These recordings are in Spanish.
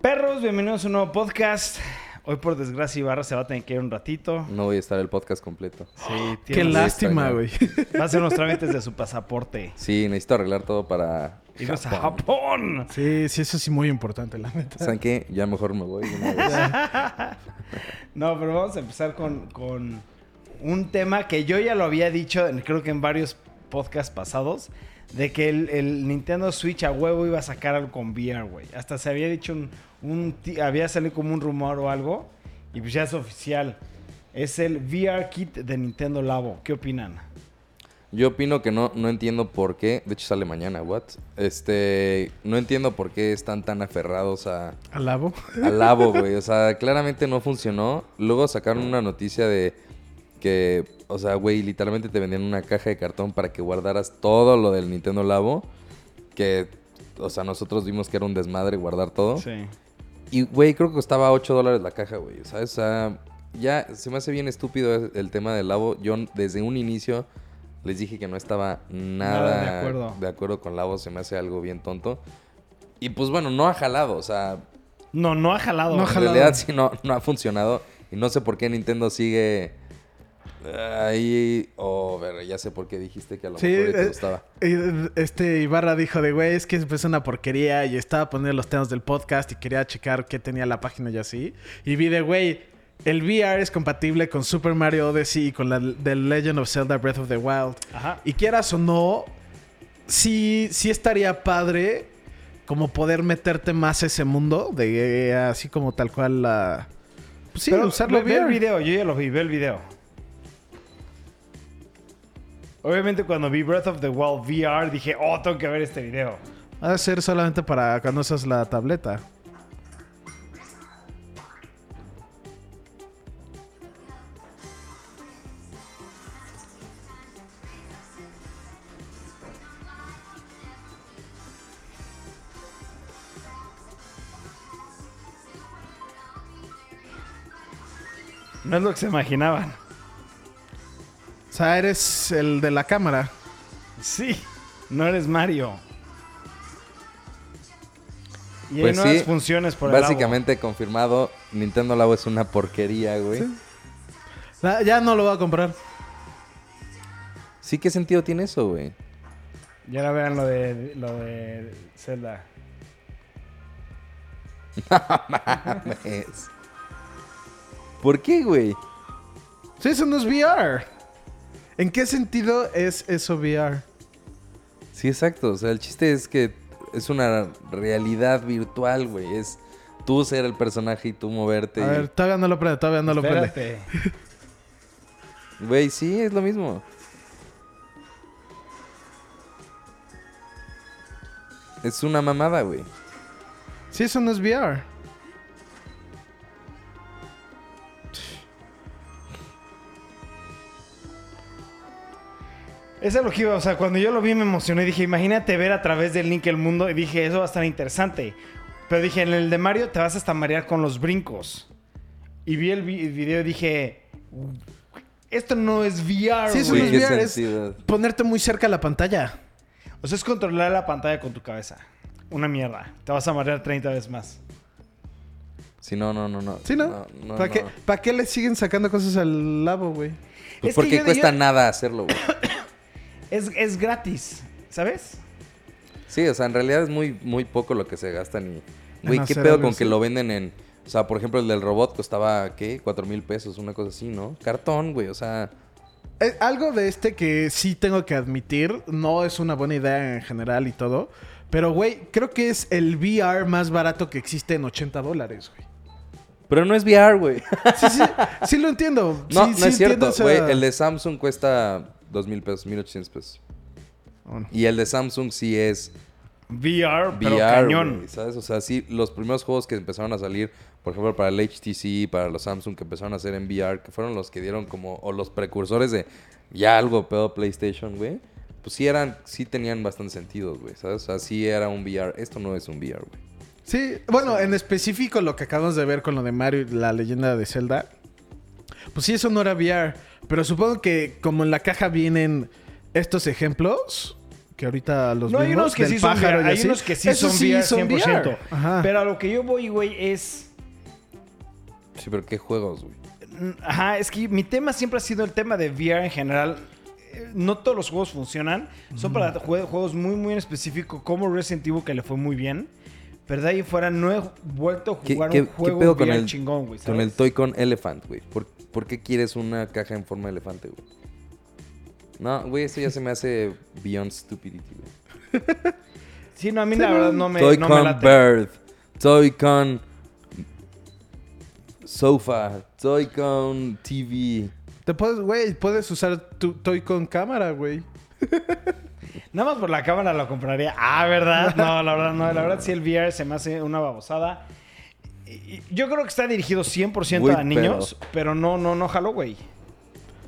Perros, bienvenidos a un nuevo podcast. Hoy por desgracia Ibarra se va a tener que ir un ratito. No voy a estar el podcast completo. Sí, Qué lástima, güey. Va a hacer unos trámites de su pasaporte. Sí, necesito arreglar todo para... Irnos a Japón. Sí, sí, eso sí muy importante, la neta. ¿Saben qué? Ya mejor me voy. de una vez. No, pero vamos a empezar con, con un tema que yo ya lo había dicho, en- creo que en varios podcasts pasados, de que el, el Nintendo Switch a huevo iba a sacar algo con VR, güey. Hasta se había dicho un, un había salido como un rumor o algo, y pues ya es oficial. Es el VR Kit de Nintendo Labo. ¿Qué opinan? Yo opino que no, no entiendo por qué. De hecho, sale mañana, what? Este... No entiendo por qué están tan aferrados a... Al labo. Al Labo, güey. O sea, claramente no funcionó. Luego sacaron una noticia de que, o sea, güey, literalmente te vendían una caja de cartón para que guardaras todo lo del Nintendo Labo. Que, o sea, nosotros vimos que era un desmadre guardar todo. Sí. Y, güey, creo que costaba 8 dólares la caja, güey. ¿Sabes? O sea, ya se me hace bien estúpido el tema del Labo. Yo desde un inicio les dije que no estaba nada, Nada de acuerdo. de acuerdo con Labo. Se me hace algo bien tonto. Y pues bueno, no ha jalado. O sea, No, no ha jalado. No ha güey. en jalado. realidad sí no, no ha funcionado. Y no sé por qué Nintendo sigue ahí. Oh, ver, ya sé por qué dijiste que a lo Sí, mejor te eh, gustaba. eh, Este Ibarra dijo de, güey, es que es una porquería y estaba poniendo los temas del podcast y quería checar qué tenía la página y así. Y vi de, güey, el VR es compatible con Super Mario Odyssey y con la The Legend of Zelda Breath of the Wild. Ajá. Y quieras o no, sí, sí estaría padre como poder meterte más a ese mundo de eh, así como tal cual la... Pues sí, Pero usarlo ve, ve el video, yo ya lo vi, ve el video. Obviamente cuando vi Breath of the Wild VR dije, oh, tengo que ver este video. Va a ser solamente para cuando usas la tableta. No es lo que se imaginaban. O sea, eres el de la cámara. Sí, no eres Mario. Y Pues hay nuevas sí, funciones por el Básicamente confirmado, Nintendo Labo es una porquería, güey. Sí. La- ya no lo voy a comprar. Sí, ¿qué sentido tiene eso, güey? Y ahora vean lo de, lo de Zelda. Mames. ¿Por qué, güey? Sí, eso no es VR. ¿En qué sentido es eso VR? Sí, exacto. O sea, el chiste es que es una realidad virtual, güey. Es tú ser el personaje y tú moverte. A y- ver, todavía no lo prende, todavía no lo prende. Güey, sí, es lo mismo. Es una mamada, güey. Sí, eso no es VR. Eso es lo que iba, o sea, cuando yo lo vi me emocioné. Dije, imagínate ver a través del link el mundo. Y dije, eso va a estar interesante. Pero dije, en el de Mario te vas hasta marear con los brincos. Y vi el vi- video y dije, esto no es VR, Sí, eso no es ¿qué VR, es ponerte muy cerca a la pantalla. O sea, es controlar la pantalla con tu cabeza. Una mierda. Te vas a marear 30 veces más. Sí, no, no, no, no. ¿Sí, no? No, no, ¿Para, no. Qué, ¿Para qué le siguen sacando cosas al labo, güey? Pues Es que porque yo- cuesta yo- nada hacerlo, güey. Es, es gratis, ¿sabes? Sí, o sea, en realidad es muy, muy poco lo que se gastan y... Güey, ¿qué pedo con que lo venden en... O sea, por ejemplo, el del robot costaba, ¿qué? Cuatro mil pesos, una cosa así, ¿no? Cartón, güey, o sea... Eh, algo de este que sí tengo que admitir, no es una buena idea en general y todo. Pero, güey, creo que es el VR más barato que existe en 80 dólares, güey. Pero no es VR, güey. Sí, sí, sí lo entiendo. No, Sí, no sí es cierto, güey. El de Samsung cuesta dos mil pesos, mil ochocientos pesos. Bueno. Y el de Samsung sí es VR, pero cañón. ¿sabes? O sea, sí, los primeros juegos que empezaron a salir, por ejemplo, para el HTC, para los Samsung que empezaron a hacer en VR, que fueron los que dieron como, o los precursores de ya algo pedo PlayStation, güey. Pues sí eran, sí tenían bastante sentido, güey, ¿sabes? O sea, sí era un VR. Esto no es un VR, güey. Sí, bueno, en específico lo que acabamos de ver con lo de Mario y la leyenda de Zelda. Pues sí, eso no era VR. Pero supongo que como en la caja vienen estos ejemplos, que ahorita los No, hay vimos, unos que del sí son pájaro VR, y hay así. unos que sí Esos son VR son 100%. VR. Ajá. Pero a lo que yo voy, güey, es... Sí, pero ¿qué juegos, güey? Ajá, es que mi tema siempre ha sido el tema de VR en general. Eh, No todos los juegos funcionan. Son para jue- juegos muy, muy en específico, como Resident Evil, que le fue muy bien. Pero de ahí fuera no he vuelto a ¿Qué, jugar qué- un qué juego pedo con el, chingón, güey. con el ¿sabes? Toy-Con Elephant, güey? ¿Por, por qué quieres una caja en forma de elefante, güey? No, güey, eso ya se me hace beyond stupidity, güey. Sí, no, a mí la verdad no me, no me Toy-Con late. Bird, Toy-Con Sofa, Toy-Con TV. Te puedes, güey, puedes usar tu Toy con cámara, güey. Nada más por la cámara lo compraría. Ah, ¿verdad? No, la verdad no. La verdad sí el VR se me hace una babosada. Yo creo que está dirigido 100% Muy a niños, pero no, no, no jalo, güey.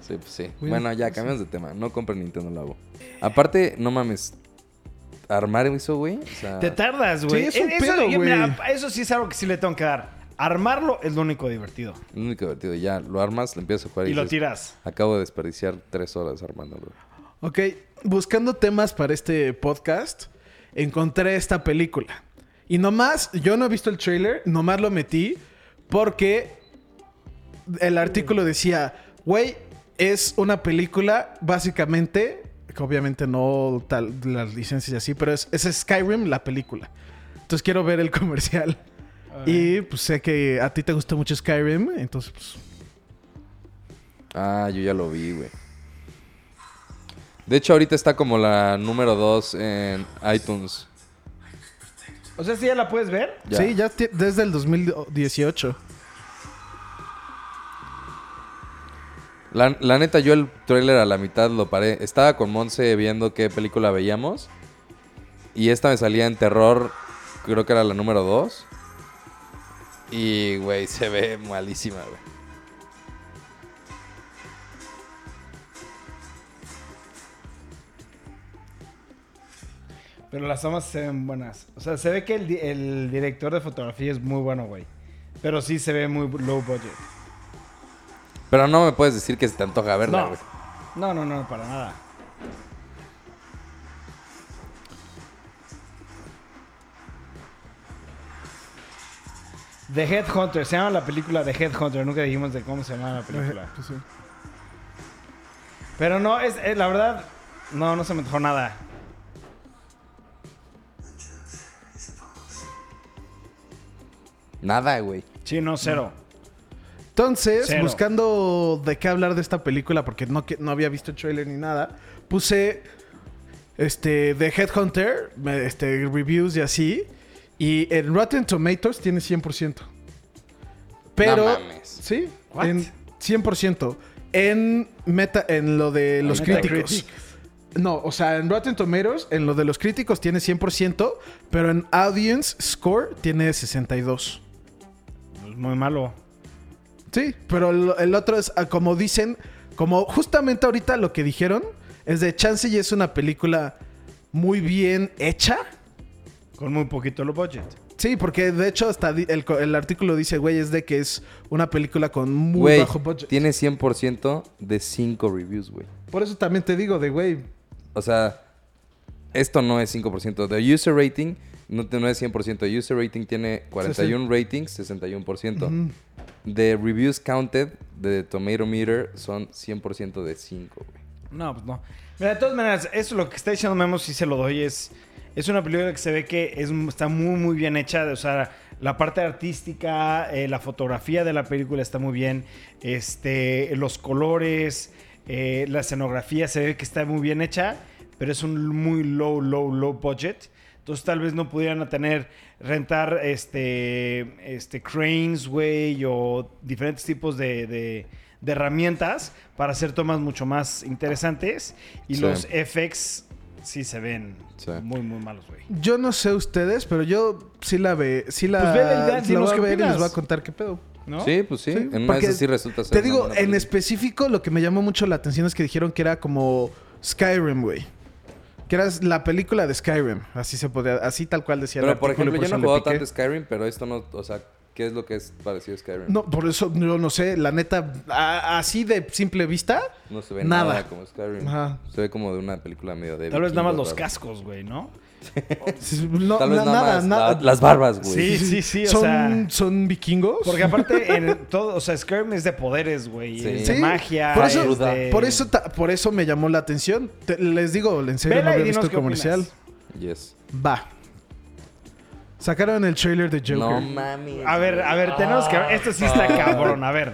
Sí, pues sí. Bueno, ya, cambiamos de tema. No compren Nintendo Labo. Aparte, no mames. Armar eso, güey. O sea, Te tardas, güey. Sí, es un eso, pedo, yo- güey. mira, eso sí es algo que sí le tengo que dar. Armarlo es lo único divertido. lo único divertido. Ya, lo armas, lo empiezas a jugar y, Y lo dices, tiras. Acabo de desperdiciar tres horas armándolo. Ok, buscando temas para este podcast, encontré esta película. Y nomás, yo no he visto el trailer, nomás lo metí porque el artículo decía, güey, es una película básicamente, que obviamente no tal, las licencias y así, pero es, es Skyrim la película. Entonces quiero ver el comercial. Y pues sé que a ti te gustó mucho Skyrim, entonces pues... Ah, yo ya lo vi, güey. De hecho, ahorita está como la número 2 en iTunes. O sea, sí ya la puedes ver. Ya. Sí, ya desde el 2018. La, la neta, yo el tráiler a la mitad lo paré. Estaba con Monse viendo qué película veíamos. Y esta me salía en terror, creo que era la número 2. Y, güey, se ve malísima, güey. Pero las tomas se ven buenas. O sea, se ve que el, di- el director de fotografía es muy bueno, güey. Pero sí se ve muy low budget. Pero no me puedes decir que se te antoja verla, No. güey. No, no, no, para nada. The Headhunter, se llama la película The Headhunter, nunca dijimos de cómo se llama la película. Pues sí. Pero no, es, es- la verdad, no, no se me antojó nada. Nada, güey. Sí, no, cero. Entonces, Cero. buscando de qué hablar de esta película, porque no, que- no había visto el trailer ni nada, puse este The Headhunter, me- este, reviews y así. Y en Rotten Tomatoes tiene 100%. Pero. No mames. Sí, What? en 100%. En meta, en lo de los Metacritic. críticos. No, o sea, en Rotten Tomatoes, en lo de los críticos tiene 100%, pero en Audience Score tiene 62. Muy malo. Sí, pero el, el otro es, ah, como dicen, como justamente ahorita lo que dijeron, es de Chance y es una película muy bien hecha. Con muy poquito low budget. Sí, porque de hecho hasta el, artículo dice, güey, es de que es una película con muy Güey, bajo budget. tiene 100% de 5 reviews, güey. Por eso también te digo de, güey, O sea, esto no es 5%. De user rating no, no es 100%. De user rating tiene 41 ratings, 61%. De reviews counted de Tomato Meter son 100% de 5, güey. No, pues no. Mira, de todas maneras, eso lo que está diciendo Memo sí se lo doy. Es, es una película que se ve que es, está muy, muy bien hecha. O sea, la parte artística, eh, la fotografía de la película está muy bien. Este, los colores, eh, la escenografía se ve que está muy bien hecha. Pero es un muy low, low, low budget. Entonces tal vez no pudieran tener, rentar este, este cranes, güey, o diferentes tipos de, de- de herramientas para hacer tomas mucho más interesantes. Y Sí. los FX sí se ven Sí. muy, muy malos, güey. yo no sé ustedes, pero yo sí la ve, sí la, Pues ya, la dinos voy a ver y les voy a contar qué pedo. ¿No? Sí, pues sí. Sí, en una sí resulta ser. Te digo, en específico lo que me llamó mucho la atención es que dijeron que era como Skyrim, güey. Que era la película de Skyrim. Así se podía, así tal cual decía el Pero por artículo y ejemplo, yo eso no he jugado tanto Skyrim, pero esto no, o sea, ¿Qué es lo que es parecido a Skyrim? No, por eso yo no sé, la neta, a- así de simple vista, No se ve Nada. nada, como Skyrim. Ajá. Se ve como de una película medio de. Tal vez nada más los cascos, güey, ¿no? No, Tal vez na- nada, nada, más nada. la- las barbas, güey. Sí, sí, sí, o ¿Son, sea... ¿Son vikingos? Porque aparte, en todo, o sea, Skyrim es de poderes, güey. Sí. es Sí, de magia. por eso, es de- por, eso ta- por eso me llamó la atención. Te- les digo, en serio, Vela no había visto el comercial. Yes. Va. Sacaron el trailer de Joker. No mames. A ver, a ver, tenemos que... Esto sí está cabrón, a ver.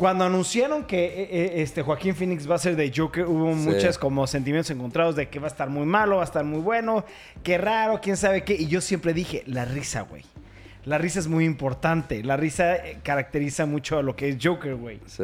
Cuando anunciaron que eh, eh, este Joaquín Phoenix va a ser de Joker, hubo Sí. muchos como sentimientos encontrados de que va a estar muy malo, va a estar muy bueno, qué raro, quién sabe qué. Y yo siempre dije, la risa, güey. La risa es muy importante. La risa eh, caracteriza mucho a lo que es Joker, güey. Sí.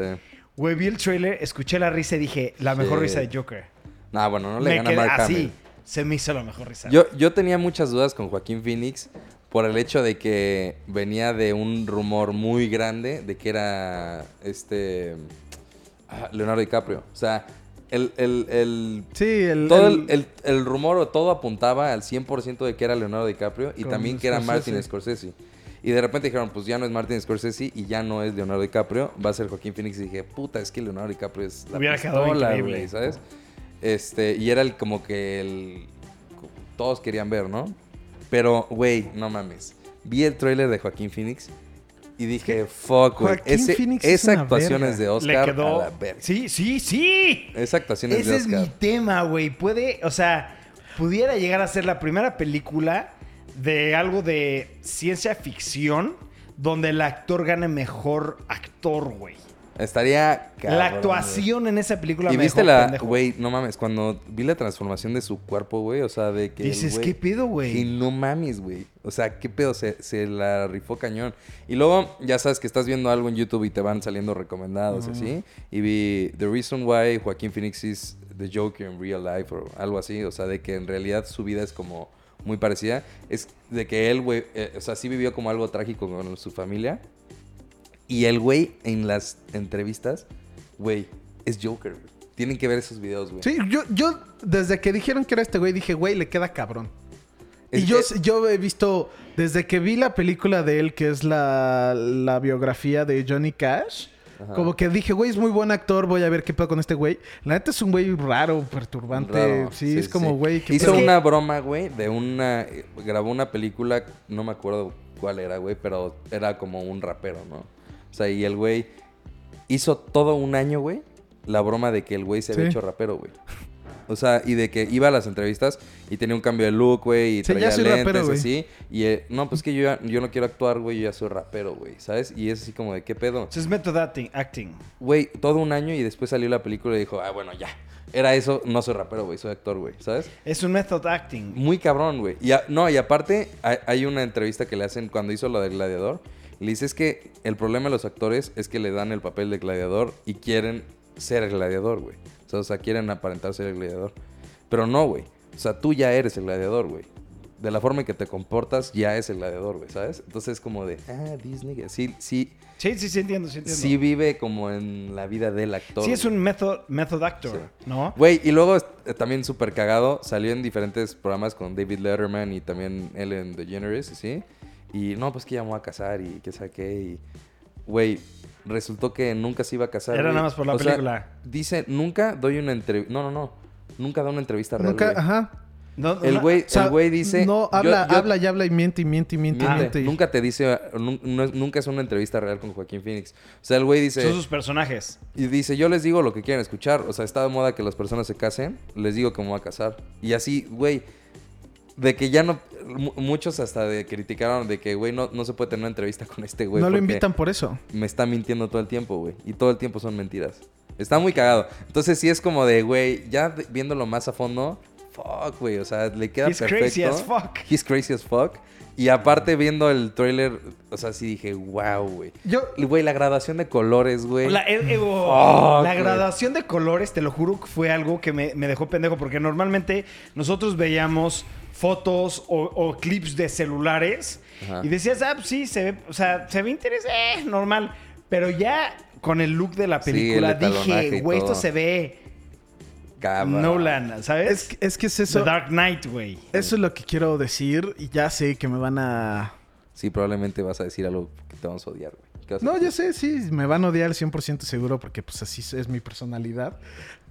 Güey, vi el trailer, escuché la risa y dije, la mejor Sí. risa de Joker. Nah, bueno, no le Me gana quedé Mark así. Hamill. Se me hizo la mejor risa. Yo, yo tenía muchas dudas con Joaquín Phoenix por el hecho de que venía de un rumor muy grande de que era este ah, Leonardo DiCaprio. O sea, el, el, el- Sí, el. todo el- el, rumor o todo apuntaba al 100% de que era Leonardo DiCaprio y también que era Scorsese. Martin Scorsese. Y de repente dijeron, pues ya no es Martin Scorsese y ya no es Leonardo DiCaprio, va a ser Joaquín Phoenix. Y dije, puta, es que Leonardo DiCaprio es la Hubiera pistola, güey, ¿sabes? Este, y era el como que el todos querían ver, ¿no? Pero, güey, no mames. Vi el tráiler de Joaquín Phoenix y dije, fuck, güey. Ese- es Esa actuación es de Le Oscar quedó. a la verga. Sí, sí, sí. Esa actuación es Ese de es Oscar. mi tema, güey. Puede, o sea, pudiera llegar a ser la primera película de algo de ciencia ficción donde el actor gane mejor actor, güey. Estaría cabrón, La güey. actuación en esa película Y me viste dejó la, pendejo. güey, no mames, cuando vi la transformación de su cuerpo, güey, o sea, de que... Dices, güey- ¿qué pedo, Y güey? no mames, güey. O sea, qué pedo, se, se la rifó cañón. Y luego, ya sabes que estás viendo algo en YouTube y te van saliendo recomendados, así. Y vi The Reason Why Joaquín Phoenix is the Joker in Real Life o algo así. O sea, de que en realidad su vida es como muy parecida. Es de que él, güey, eh, o sea, sí vivió como algo trágico con su familia. Y el güey en las entrevistas, güey, es Joker, güey. Tienen que ver esos videos, güey. Sí, yo, yo, desde que dijeron que era este güey, dije, güey, le queda cabrón. Es y yo, que- yo he visto, desde que vi la película de él, que es la, la biografía de Johnny Cash, Ajá. como que dije, güey, es muy buen actor, voy a ver qué pedo con este güey. La neta es un güey raro, perturbante. Raro, sí, es como, sí. güey, Hizo pedo. una broma, güey, de una. eh, Grabó una película, no me acuerdo cuál era, güey, pero era como un rapero, ¿no? O sea, y el güey hizo todo un año, güey, la broma de que el güey se había Sí. hecho rapero, güey. O sea, y de que iba a las entrevistas y tenía un cambio de look, güey, y Sí, ya traía soy lentes rapero, así. Y eh, no, pues que yo, ya- yo no quiero actuar, güey, yo ya soy rapero, güey, ¿sabes? Y es así como de, ¿qué pedo? Eso es method acting. acting. Güey, todo un año y después salió la película y dijo, ah, bueno, ya. Era eso, no soy rapero, güey, soy actor, güey, ¿sabes? Es un method acting. Muy cabrón, güey. Y a- no, y aparte, hay, hay una entrevista que le hacen cuando hizo lo del gladiador. Le dice es que el problema de los actores es que le dan el papel de gladiador y quieren ser el gladiador, güey. O sea, o sea, quieren aparentar ser el gladiador. Pero no, güey. O sea, tú ya eres el gladiador, güey. De la forma en que te comportas, ya es el gladiador, güey, ¿sabes? Entonces es como de, ah, Disney, sí, sí, Sí, sí, sí, entiendo, sí entiendo. sí vive como en la vida del actor. Sí, es un method, method actor, Sí. ¿no? Güey, y luego eh, también súper cagado, salió en diferentes programas con David Letterman y también Ellen DeGeneres, ¿sí? Y no, pues que ya me voy a casar y qué saqué y... Güey, resultó que nunca se iba a casar. Era güey. nada más por la O sea, película. dice, nunca doy una entrevista... No, no, no. Nunca da una entrevista real, Nunca, güey. ajá. No, El güey O sea, el güey dice... No, habla, yo- habla y habla y miente y miente y miente y miente. miente. Nunca te dice... nunca es una entrevista real con Joaquín Phoenix. O sea, el güey dice... Son sus personajes. Y dice, yo les digo lo que quieren escuchar. O sea, está de moda que las personas se casen. Les digo que me voy a casar. Y así, güey. De que ya no... mu- Muchos hasta de criticaron de que, güey, no, no se puede tener una entrevista con este güey. no lo invitan por eso. Me está mintiendo todo el tiempo, güey. Y todo el tiempo son mentiras. Está muy cagado. Entonces sí es como de, güey, ya viéndolo más a fondo... Fuck, güey. O sea, le queda He's perfecto. crazy as fuck. He's crazy as fuck. Y aparte viendo el trailer, o sea, sí dije, wow, güey. Yo, Y, Güey, la gradación de colores, güey. La, eh, eh, oh, la gradación de colores, te lo juro, fue algo que me, me dejó pendejo. Porque normalmente nosotros veíamos fotos o, o clips de celulares Ajá. y decías, ah, pues sí, se ve, o sea, se ve interesante, normal. Pero ya con el look de la película dije, güey, esto se ve Cabrón. Nolan, ¿sabes? es, que- es que es The eso. Dark Knight, güey. Eso es lo que quiero decir. Y ya sé que me van a sí, probablemente vas a decir algo que te vamos a odiar, güey. ¿Qué vas a No, ya sé, sí, me van a odiar 100% seguro porque pues así es mi personalidad.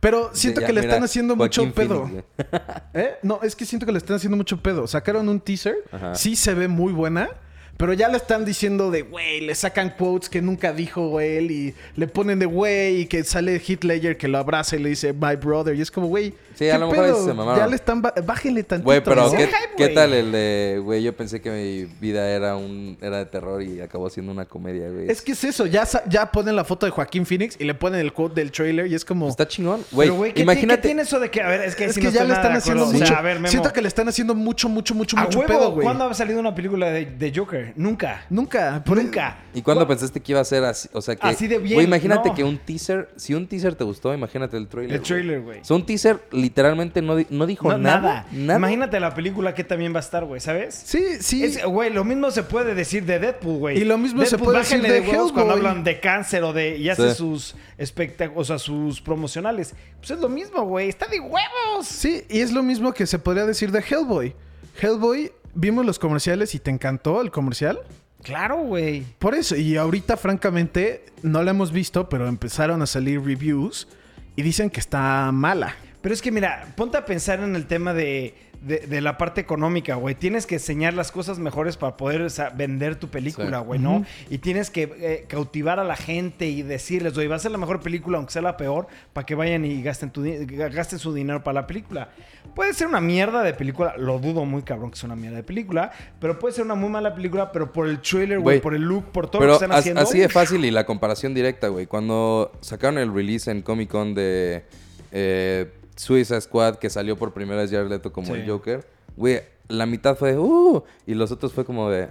Pero siento Ya, que le mira, están haciendo mucho pedo. Phoenix. ¿Eh? No, es que siento que le están haciendo mucho pedo. Sacaron un teaser, Ajá. sí se ve muy buena, pero ya le están diciendo de, güey, le sacan quotes que nunca dijo él y le ponen de, güey, y que sale Ledger que lo abraza y le dice, my brother. Y es como, güey, Sí, a lo mejor se mamaron. Ya le están, ba- bájenle tantito. Güey, pero. ¿qué, hype, qué güey. tal el de, güey, yo pensé que mi vida era un era de terror y acabó siendo una comedia, güey. Es que es eso, ya, ya ponen la foto de Joaquín Phoenix y le ponen el quote del trailer y es como... Está chingón. Güey, Pero, güey, ¿qué, imagínate. ¿qué tiene eso de que, a ver, es que, Es si que no ya le están haciendo mucho. O sea, a ver, Memo, Siento que le están haciendo mucho, mucho, mucho, a mucho huevo, pedo, güey. ¿cuándo ha salido una película de, de Joker? Nunca. Nunca. por- Nunca. ¿Y cuándo ¿Cu- pensaste que iba a ser así? O sea, que... Así de bien, Güey, imagínate no. que un teaser... Si un teaser te gustó, imagínate el trailer. El trailer, güey. O sea, un teaser literalmente no, di- no dijo No, nada. nada. Nada. Imagínate la película que también va a estar, güey, ¿sabes? Sí, sí. Es- Güey, lo mismo se puede decir de Deadpool, güey. Y lo mismo se puede decir bájenle de huevos cuando Hellboy. hablan de cáncer o de... Y hace Sí. sus espectáculos, o sea, sus promocionales. Pues es lo mismo, güey. Está de huevos. Sí, y es lo mismo que se podría decir de Hellboy. Hellboy, vimos los comerciales y te encantó el comercial. Claro, güey. Por eso, y ahorita francamente no la hemos visto, pero empezaron a salir reviews y dicen que está mala. Pero es que mira, ponte a pensar en el tema de, de- de la parte económica, güey. Tienes que enseñar las cosas mejores para poder o sea, vender tu película, Sí. güey, ¿no? Y tienes que eh, cautivar a la gente y decirles, güey, va a ser la mejor película, aunque sea la peor, para que vayan y gasten, tu gasten su dinero para la película. Puede ser una mierda de película, lo dudo muy cabrón que sea una mierda de película, pero puede ser una muy mala película, pero por el trailer, güey, Güey, por el look, por todo Pero lo que están haciendo. así de fácil y la comparación directa, güey. Cuando sacaron el release en Comic Con de eh, Suicide Squad, que salió por primera vez Jared Leto como Sí. el Joker, güey, la mitad fue de, uh, y los otros fue como de,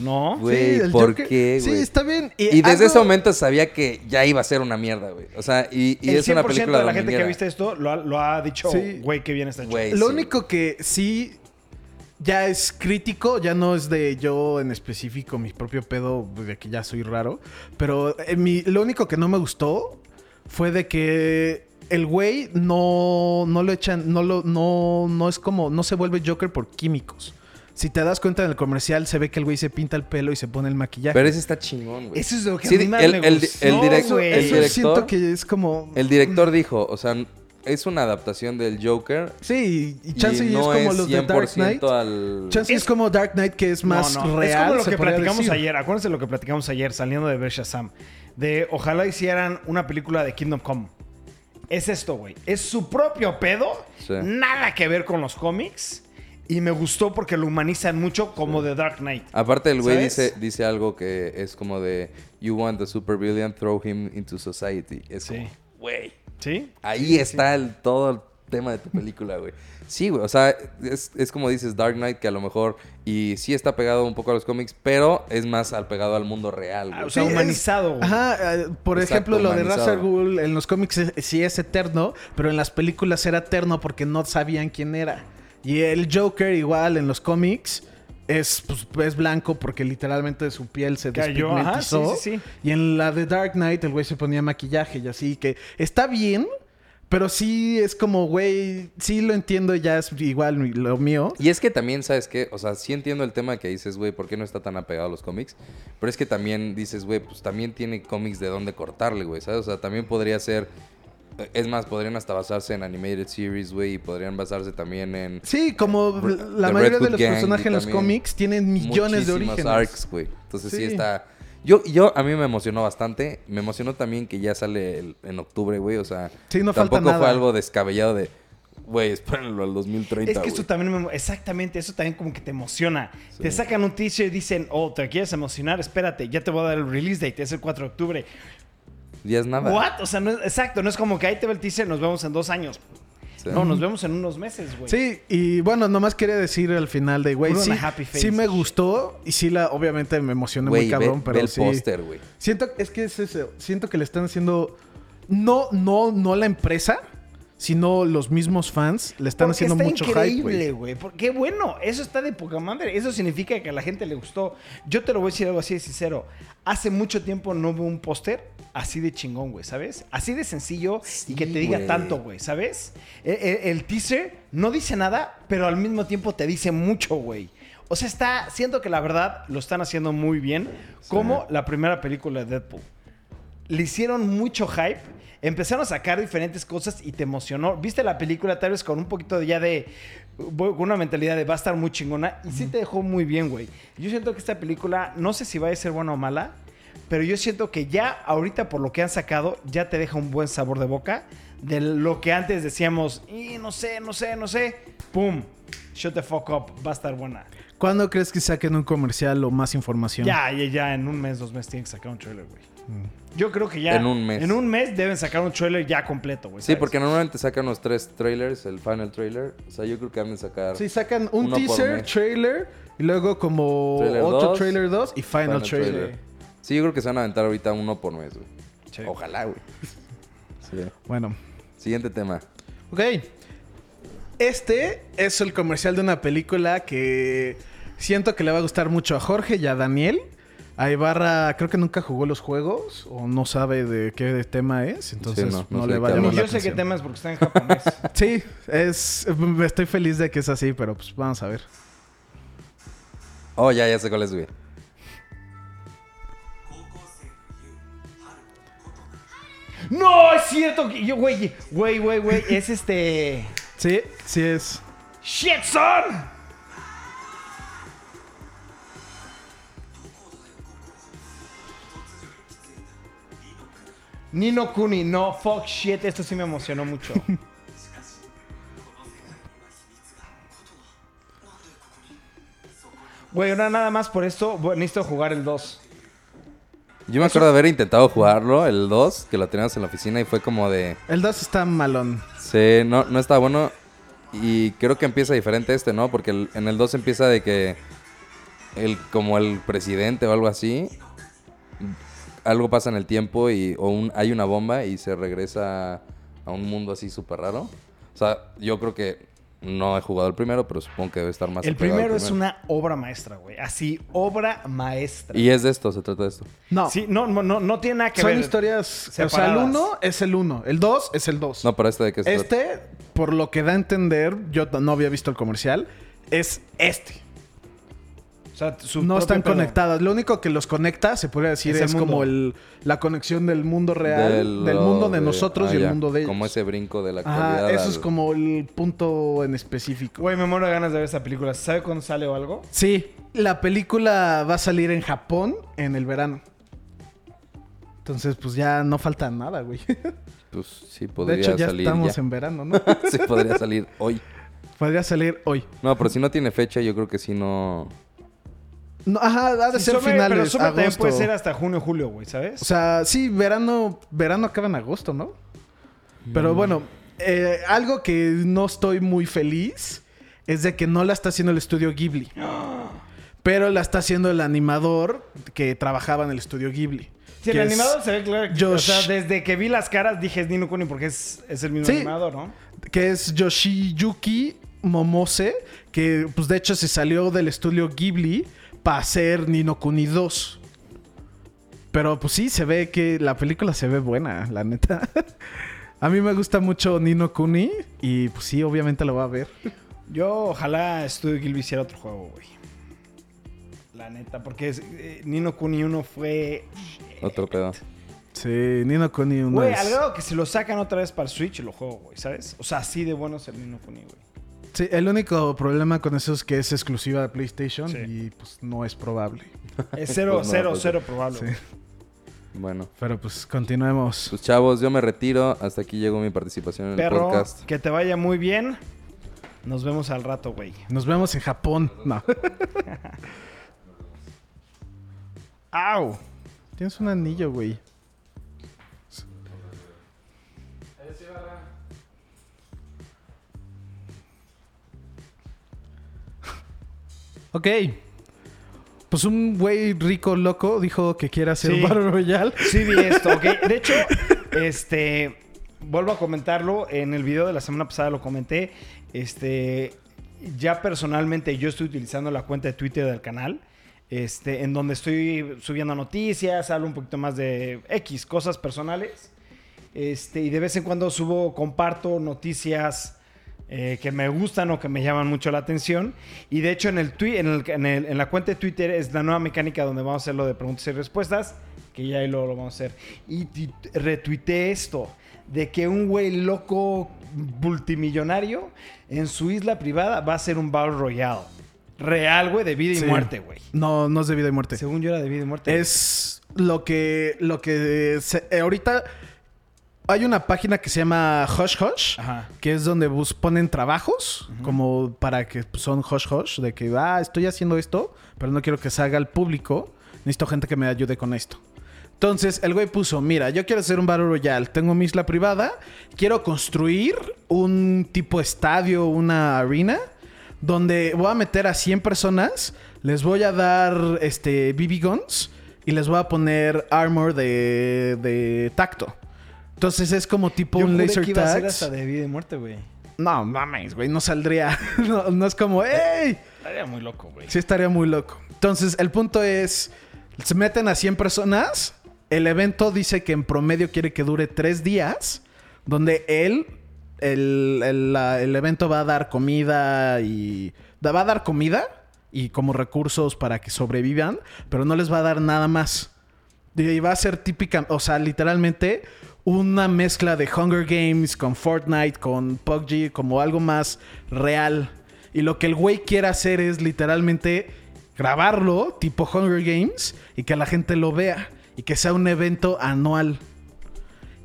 No. güey, el ¿por Joker- qué, Sí, güey? está bien. Y desde algo- ese momento sabía que ya iba a ser una mierda, güey. O sea, y, y el es una 100% película de la gente que visto esto lo ha, lo ha dicho, Sí. güey, qué bien está hecho. Güey, Lo sí, único que sí ya es crítico, ya no es de yo en específico, mi propio pedo, de que ya soy raro. Pero eh, mi- lo único que no me gustó fue de que el güey no, no lo echan, no lo, no, no es como, no se vuelve Joker por químicos. Si te das cuenta en el comercial, se ve que el güey se pinta el pelo y se pone el maquillaje. Pero ese está chingón, güey. Eso es lo que Sí, a mí más el- me el- gustó, el directo- güey. el Eso director- siento que es como. El director dijo, o sea, es una adaptación del Joker. Sí, y chance y no es como es los de Dark 100% Knight. al... Chance es, como Dark Knight, que es más No, no, real. Es como lo que platicamos decir. ayer. Acuérdense lo que platicamos ayer saliendo de ver Shazam. De ojalá hicieran una película de Kingdom Come. Es esto, güey. Es su propio pedo. Sí. Nada que ver con los cómics. Y me gustó porque lo humanizan mucho como de Dark Knight. Aparte el güey dice, dice algo que es como de You want the supervillain, throw him into society. Es Sí. como, güey. ¿Sí? Ahí está el, todo el tema de tu película, güey. Sí, güey. O sea, es, es como dices Dark Knight, que a lo mejor... Y sí está pegado un poco a los cómics, pero es más al pegado al mundo real, Ah, güey. o sea, Sí, humanizado, güey. Ajá, eh, por Exacto, ejemplo, lo de humanizado. Al Ghul en los cómics es- sí es eterno, pero en las películas era eterno porque no sabían quién era. Y el Joker igual en los cómics es, pues, es blanco porque literalmente su piel se Cayó, ajá, sí, sí, sí. Y en la de Dark Knight el güey se ponía maquillaje y así que está bien, pero sí es como, güey, sí lo entiendo, ya es igual lo mío. Y es que también, ¿sabes qué? O sea, sí entiendo el tema que dices, güey, ¿por qué no está tan apegado a los cómics? Pero es que también dices, güey, pues también tiene cómics de dónde cortarle, güey, ¿sabes? O sea, también podría ser... Es más, podrían hasta basarse en animated series, güey, y podrían basarse también en Sí, como la mayoría de los Gang personajes en los cómics tienen millones de orígenes. arcs, güey. Entonces sí. Sí. está... Yo, yo, a mí me emocionó bastante. Me emocionó también que ya sale el- en octubre, güey. O sea, Sí, no falta tampoco fue algo descabellado de, güey, espérenlo al 2030, Es que esto también me, exactamente, eso también como que te emociona. Te sacan un teaser y dicen, oh, te quieres emocionar, espérate, ya te voy a dar el release date, es el 4 de octubre. Ya es nada. ¿What? O sea, no es, exacto, no es como que ahí te va el teaser, nos vemos en dos años. Sí. No, nos vemos en unos meses, güey. Sí, y bueno, nomás quería decir al final de, güey, sí, a happy face. sí me gustó y sí, la, obviamente me emocioné Güey, muy cabrón, ve, pero ve el sí. póster, güey. Siento, es que es eso, siento que le están haciendo, no, no, no la empresa, sino los mismos fans le están Porque haciendo está mucho hype, güey. increíble, güey. Porque qué bueno, eso está de poca madre. Eso significa que a la gente le gustó. Yo te lo voy a decir algo así de sincero. Hace mucho tiempo no veo un póster así de chingón, güey, ¿sabes? Así de sencillo y que te diga tanto, güey, ¿sabes? E- e- El, teaser no dice nada, pero al mismo tiempo te dice mucho, güey. O sea, está, siento que la verdad lo están haciendo muy bien, como la primera película de Deadpool. Le hicieron mucho hype, empezaron a sacar diferentes cosas y te emocionó. Viste la película tal vez con un poquito de ya de, con una mentalidad de va a estar muy chingona y sí te dejó muy bien, güey. Yo siento que esta película, no sé si va a ser buena o mala, pero yo siento que ya ahorita por lo que han sacado, ya te deja un buen sabor de boca de lo que antes decíamos, y no sé, no sé, no sé. ¡Pum! Shut the fuck up, va a estar buena. ¿Cuándo crees que saquen un comercial o más información? Ya, ya, ya, en un mes, dos meses tienen que sacar un trailer, güey. Yo creo que ya. En un mes. En un mes deben sacar un trailer ya completo, güey. Sí, ¿sabes? porque normalmente sacan los tres trailers, el final trailer. O sea, yo creo que han de sacar. Sí, sacan un teaser, trailer, y luego como Trailer otro dos, trailer 2 y final, trailer. Sí, yo creo que se van a aventar ahorita uno por mes, güey. Sí. Ojalá, güey. Sí. Bueno, Siguiente tema. ok. Este es el comercial de una película que siento que le va a gustar mucho a Jorge y a Daniel. A Ibarra creo que nunca jugó los juegos o no sabe de qué tema es, entonces no, no, no sé le va a qué llamar la yo sé qué atención. tema es porque está en japonés. Sí, es, estoy feliz de que es así, pero pues vamos a ver. Oh, ya, ya sé cuál es, güey. ¡No! Es cierto que yo, güey, güey, güey, güey. Es este. Sí, sí es. ¡Shit, son! Nino Kuni, no, fuck shit, esto sí me emocionó mucho. Güey, ahora nada más por esto voy- necesito jugar el 2. Yo me acuerdo de haber intentado jugarlo, el 2, que lo teníamos en la oficina y fue como de... El 2 está malón. Sí, no, no está bueno. Y creo que empieza diferente este, ¿no? Porque el- en el 2 empieza de que... El, como el presidente o algo así... Algo pasa en el tiempo y o un, hay una bomba y se regresa a un mundo así súper raro. O sea, yo creo que no he jugado el primero, pero supongo que debe estar más El primero es una obra maestra, güey. Así, obra maestra. Y es de esto, se trata de esto. No, Sí, no, no, no, no tiene nada que son ver. historias. O sea, el separadas. 1 es el 1, el 2 es el 2. No, pero este de qué se trata. Este, por lo que da a entender, yo no había visto el comercial, es este. O sea, su no están pedo. conectadas. Lo único que los conecta, se podría decir, Es como el, la conexión del mundo real, del, mundo de, nosotros ah, y el ya. mundo de ellos. Como ese brinco de la actualidad. Ajá, eso al- es como el punto en específico. Güey, me muero de ganas de ver esta película. ¿Sabe cuándo sale o algo? Sí, la película va a salir en Japón en el verano. Entonces, pues ya no falta nada, güey. Pues sí, De podría hecho, ya salir estamos ya. en verano, ¿no? sí, podría salir hoy. Podría salir hoy. No, pero si no tiene fecha, yo creo que sí no... No, ajá, ha de Sí, ser Summer- finales, Pero Summer también agosto. puede ser hasta junio julio, güey, ¿sabes? O sea, sí, verano, verano acaba en agosto, ¿no? Mm. Pero bueno, eh, algo que no estoy muy feliz es de que no la está haciendo el estudio Ghibli. Pero la está haciendo el animador que trabajaba en el estudio Ghibli. Sí, el animador se ve claro. que- O sea, desde que vi las caras dije es Nino Kuni porque es, es el mismo Sí. animador, ¿no? que es Yoshiyuki Momose, que pues de hecho se salió del estudio Ghibli para hacer Nino Kuni 2. Pero pues sí, se ve que la película se ve buena, la neta. A mí me gusta mucho Nino Kuni y pues sí, obviamente lo va a ver. Yo ojalá Studio Ghibli hiciera otro juego, güey. La neta, porque es- eh, Nino Kuni 1 fue... Otro pedo. Sí, Nino Kuni 1 Güey, es- al grado que si lo sacan otra vez para el Switch lo juego, güey, ¿sabes? O sea, así de bueno es el Nino Kuni, güey. Sí, el único problema con eso es que es exclusiva de PlayStation Sí. y pues no es probable. Es cero, Pues no, cero, pues- cero probable. Sí. Bueno. Pero pues continuemos. Pues chavos, yo me retiro. Hasta aquí llegó mi participación en el Perro, podcast. que te vaya muy bien. Nos vemos al rato, güey. Nos vemos en Japón. No. ¡Au! Tienes un anillo, güey. Ok. Pues un güey rico loco dijo que quiere hacer Sí. un Battle Royale. Sí vi esto, ok. De hecho, este... Vuelvo a comentarlo. En el video de la semana pasada lo comenté. Este... Ya personalmente yo estoy utilizando la cuenta de Twitter del canal. Este, en donde estoy subiendo noticias, hablo un poquito más de X, cosas personales. Este, y de vez en cuando subo, comparto noticias eh, que me gustan o que me llaman mucho la atención. Y de hecho, en, el twi- en, el- en el- en la cuenta de Twitter es la nueva mecánica donde vamos a hacer lo de preguntas y respuestas, que ya ahí luego lo vamos a hacer. Y retuiteé esto, de que un güey loco multimillonario en su isla privada va a hacer un Battle Royale. Real, güey, de vida y Sí. muerte, güey. No, no es de vida y muerte. Según yo era de vida y muerte. Es lo que. Lo que. se- eh, ahorita hay una página que se llama Hush Hush. Ajá. Que es donde bus- ponen trabajos. Como para que son hush hush. De que, ah, estoy haciendo esto. Pero no quiero que salga al público. Necesito gente que me ayude con esto. Entonces, el güey puso, mira, yo quiero hacer un Battle Royale. Tengo mi isla privada. Quiero construir un tipo estadio, una arena. Donde voy a meter a 100 personas. Les voy a dar este BB guns. Y les voy a poner armor de, de tacto. Entonces es como tipo Yo un juré laser que iba a ser tag. hasta de vida y muerte, güey. No, mames, güey, no saldría. no, no es como, ¡ey! Estaría muy loco, güey. Sí estaría muy loco. Entonces, el punto es, se meten a 100 personas. El evento dice que en promedio quiere que dure 3 días, donde él, el, el- la- el evento va a dar comida y... Va a dar comida y como recursos para que sobrevivan, pero no les va a dar nada más. Y va a ser típica, o sea, literalmente una mezcla de Hunger Games con Fortnite, con PUBG, como algo más real. Y lo que el güey quiere hacer es literalmente grabarlo, tipo Hunger Games, y que la gente lo vea. Y que sea un evento anual.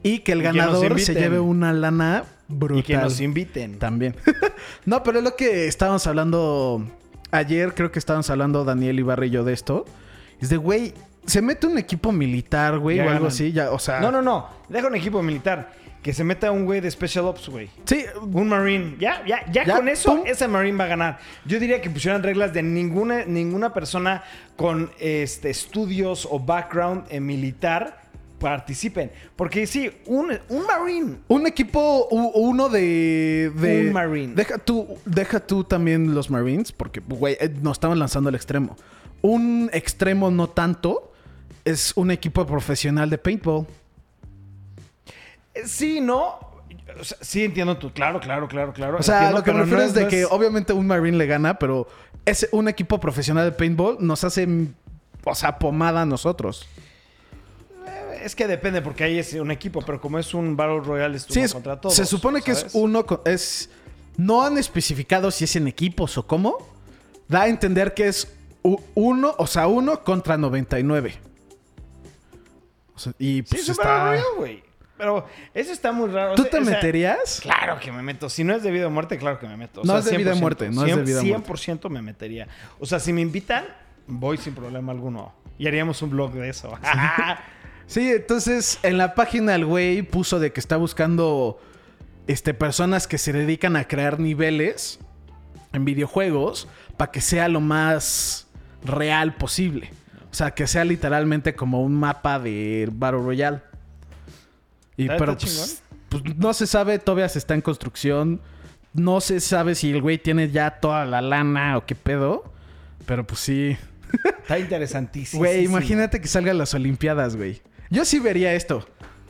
Y que el que ganador se lleve una lana brutal. Y que nos inviten. También. no, pero es lo que estábamos hablando ayer, creo que estábamos hablando Daniel yo de esto. Es de, güey, se mete un equipo militar, güey, Ya o algo así, ya, o sea. No, no, no. Deja un equipo militar. Que se meta un güey de Special Ops, güey. Sí, Un Marine. Ya, ya, ya, Ya, con eso, pum. ese Marine va a ganar. Yo diría que pusieran reglas de ninguna, ninguna persona con este, estudios o background en militar participen. Porque sí, un, un Marine. un equipo, u- uno de, de- Un Marine. Deja tú, deja tú también los Marines, porque, güey, eh, nos estaban lanzando al extremo. Un extremo no tanto es un equipo profesional de paintball. Eh, Sí, no. O sea, sí entiendo tú. Claro, claro, claro, claro. O sea, Entiendo, lo que me refiero no es de no que obviamente un Marine le gana, pero es un equipo profesional de paintball nos hace, o sea, pomada a nosotros. Es que depende, porque ahí es un equipo, pero como es un Battle Royale, es Sí, uno es- contra todos. se supone que es uno, es... No han especificado si es en equipos o cómo. Da a entender que es uno, o sea, uno contra 99. O sea, y Sí, pues es está... Güey. Pero eso está muy raro. ¿Tú te o sea, meterías? Claro que me meto. Si no es de vida o muerte, claro que me meto. O No sea, es de vida o 100%, muerte, no es de vida o muerte. 100% me metería. O sea, si me invitan, voy sin problema alguno. Y haríamos un blog de eso. Sí, entonces en la página el güey puso de que está buscando este, personas que se dedican a crear niveles en videojuegos para que sea lo más real posible. O sea, que sea literalmente como un mapa de Battle Royale. Y Está- pero está pues, pues, no se sabe, todavía se está en construcción. No se sabe si el güey tiene ya toda la lana o qué pedo. Pero pues sí. está interesantísimo. Güey, imagínate que salgan las Olimpiadas, güey. Yo sí vería esto.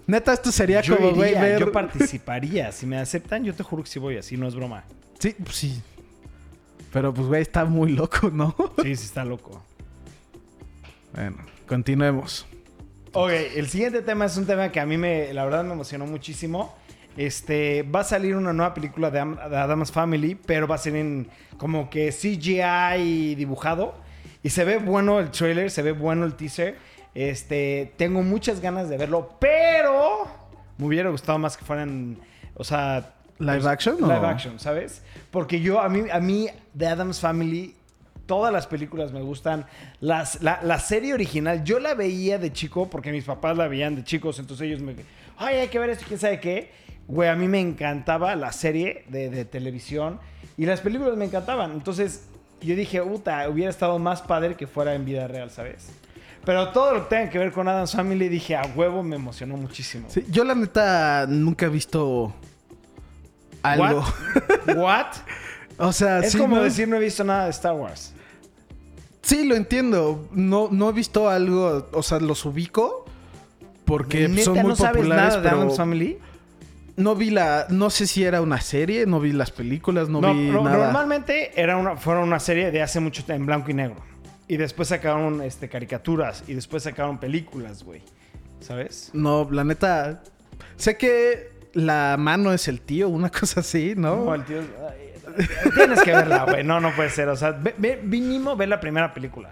Neta, esto sería Yo como, güey, ver... yo participaría. Si me aceptan, yo te juro que sí voy. Así no es broma. Sí, pues sí. Pero pues, güey, está muy loco, ¿no? Sí, sí está loco. Bueno, continuemos. Ok, el siguiente tema es un tema que a mí me, la verdad me emocionó muchísimo. Este, va a salir una nueva película de, de Adam's Family, pero va a ser en como que CGI dibujado. Y se ve bueno el trailer, se ve bueno el teaser. Este, tengo muchas ganas de verlo, pero me hubiera gustado más que fueran, o sea, ¿Live pues, action o- Live action, ¿sabes? Porque yo, a mí, a mí, de Adam's Family, todas las películas me gustan. Las, la, la serie original, yo la veía de chico porque mis papás la veían de chicos, entonces ellos me... Ay, hay que ver esto, quién sabe qué. Güey, a mí me encantaba la serie de, de televisión y las películas me encantaban. Entonces yo dije, puta, hubiera estado más padre que fuera en vida real, ¿sabes? Pero todo lo que tenga que ver con Adam's Family, dije, a huevo, me emocionó muchísimo. Sí, yo la neta nunca he visto algo. ¿What? o sea, Es sí, como ¿no? decir no he visto nada de Star Wars. Sí, lo entiendo. No, no he visto algo, o sea, los ubico porque ¿Neta son muy no sabes populares, nada de pero Adam's Family? no vi la... No sé si era una serie, no vi las películas, no, No, vi no, nada. Normalmente era una, fueron una serie de hace mucho tiempo en blanco y negro. Y después sacaron este, caricaturas. Y después sacaron películas, güey. ¿Sabes? No, la neta... Sé que la mano es el tío, una cosa así, ¿no? No, el tío. ay, Tienes que verla, güey. No, no puede ser. O sea, ve, ve- mínimo ve la primera película.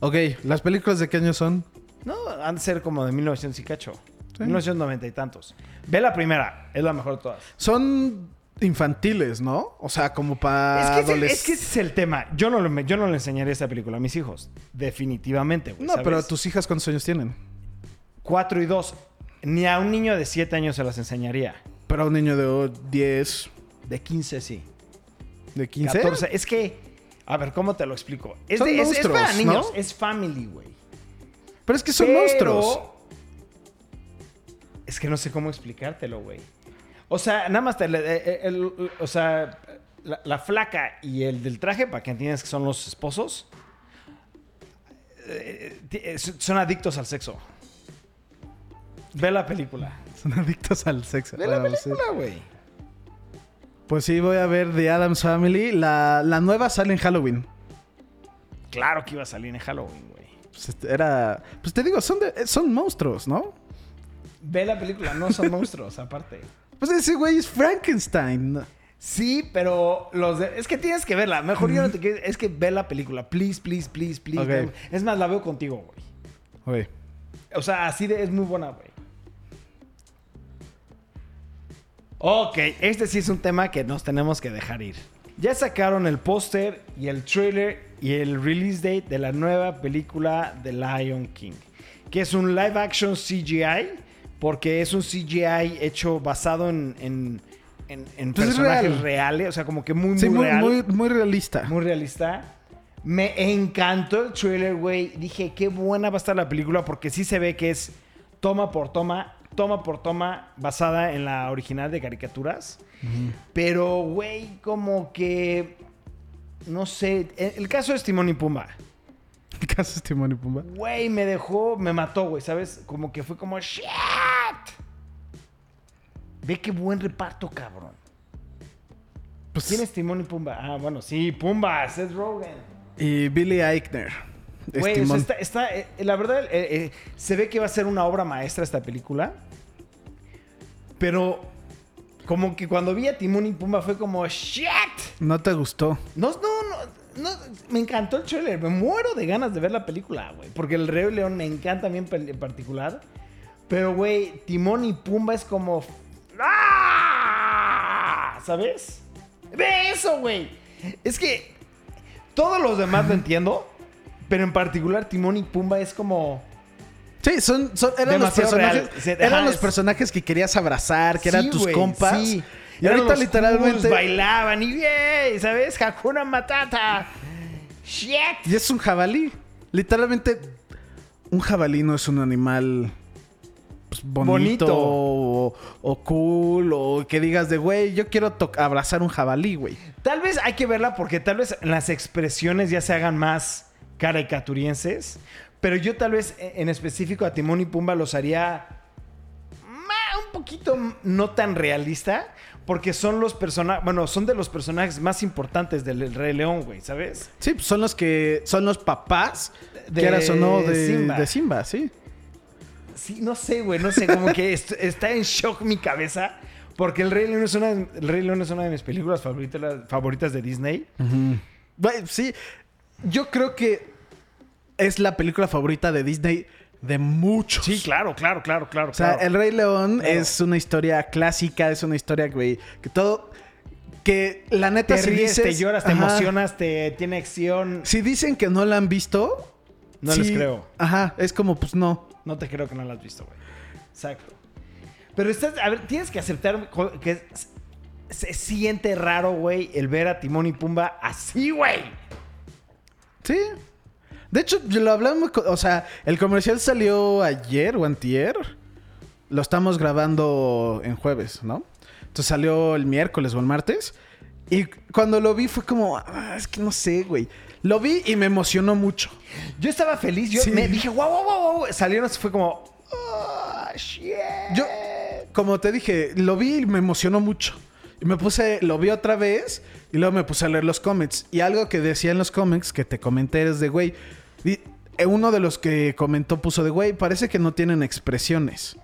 Ok, ¿las películas de qué año son? No, han de ser como de 1900 y cacho. Sí. 1990 y tantos. Ve la primera. Es la mejor de todas. Son infantiles, ¿no? O sea, como para es, que ese, es que ese es el tema. Yo no, le- yo no le enseñaría esta película a mis hijos. Definitivamente, güey. No, ¿sabes? pero tus hijas cuántos años tienen? 4 y 2. Ni a un niño de 7 años se las enseñaría. Pero a un niño de oh, 10, De 15 sí. De 15. 14. Es que, a ver, ¿cómo te lo explico? Es, Son de- es- es monstruos, para niños, ¿no? es family, güey. Pero es que son Pero- monstruos. Es que no sé cómo explicártelo, güey. O sea, nada más te eh, el- el- o sea, la, la flaca y el del traje, para que entiendas que son los esposos, eh, eh, son adictos al sexo. Ve la película. Son adictos al sexo. Ve la sí. película, güey. Pues sí, voy a ver The Adams Family. La, la nueva sale en Halloween. Claro que iba a salir en Halloween, güey. Pues este, era. Pues te digo, son, de- son monstruos, ¿no? Ve la película, no son monstruos, aparte. Pues ese güey es Frankenstein. Sí, pero los de- es que tienes que verla. Mejor yo no te quiero. Es que ve la película. Please, please, please, please. Ok. ve- Es más, la veo contigo, güey. Oye. O sea, así de, es muy buena, güey. Ok, este sí es un tema que nos tenemos que dejar ir. Ya sacaron el póster y el trailer y el release date de la nueva película de Lion King. Que es un live action CGI. Porque es un CGI hecho basado en, en, en- en Pues es personajes real. reales. O sea, como que muy, Sí, muy, muy, real. muy, muy realista. Muy realista. Me encantó el trailer, güey. Dije, qué buena va a estar la película porque sí se ve que es toma por toma, toma por toma, basada en la original de caricaturas. Pero, güey, como que... No sé, el el caso es Timón y Pumba. ¿Qué caso es Timón y Pumba? Güey, me dejó, me mató, güey, ¿sabes? Como que fue como, shit. Ve qué buen reparto, cabrón. Pues, ¿Quién es Timón y Pumba? Ah, bueno, sí, Pumba, Seth Rogen. Y Billy Eichner. Güey, o sea, está, está, eh, la verdad, eh, eh, se ve que va a ser una obra maestra esta película. Pero como que cuando vi a Timón y Pumba fue como, shit. ¿No te gustó? No, no, no, no, me encantó el trailer. Me muero de ganas de ver la película, güey. Porque el Rey León me encanta a mí en particular. Pero, güey, Timón y Pumba es como... ¡Ah! ¿Sabes? Ve eso, güey. Es que todos los demás lo entiendo. Pero en particular Timón y Pumba es como... Sí, son, son- eran, los personajes, real. Eran los es- personajes que querías abrazar, que eran Sí, tus compas. sí. Y Eran ahorita los literalmente... bailaban y bien, ¿sabes? Hakuna Matata. Shit. Y es un jabalí. Literalmente, un jabalí no es un animal pues, bonito, Bonito. O, o cool, o que digas de, güey, yo quiero abrazar un jabalí, güey. Tal vez hay que verla porque tal vez las expresiones ya se hagan más caricaturienses. Pero yo tal vez eh, en específico a Timón y Pumba los haría un poquito no tan realista. Porque son los personajes, bueno, son de los personajes más importantes del Rey León, güey, ¿sabes? Sí, pues son los que son los papás, De quieras o no, de Simba. de Simba, sí. Sí, no sé, güey, no sé, como que est- está en shock mi cabeza. Porque el Rey León es una, el Rey León es una de mis películas favoritas, favoritas de Disney. Sí, yo creo que es la película favorita de Disney de muchos. Sí, claro, claro, claro, claro. O sea, claro. El Rey León Claro. es una historia clásica, es una historia, güey, que todo... Que la neta te si ríes, te dices- lloras, te Ajá. emocionas, te tiene acción. Si dicen que no la han visto... No sí, les creo. Ajá, es como, pues no. No te creo que no la has visto, güey. Exacto. Pero estás, a ver, tienes que aceptar que se siente raro, güey, el ver a Timón y Pumba así, güey. Sí. De hecho, lo hablamos, o sea, el comercial salió ayer o antier. Lo estamos grabando en jueves, ¿no? Entonces salió el miércoles o el martes. Y cuando lo vi fue como, "Ah, es que no sé, güey. Lo vi y me emocionó mucho. Yo estaba feliz, yo Sí. me dije, wow, wow, wow, wow. Salieron, fue como, oh, shit. Yo, como te dije, lo vi y me emocionó mucho. Y me puse, lo vi otra vez y luego me puse a leer los cómics. Y algo que decía en los cómics que te comenté es de, güey, uno de los que comentó puso de, güey, parece que no tienen expresiones.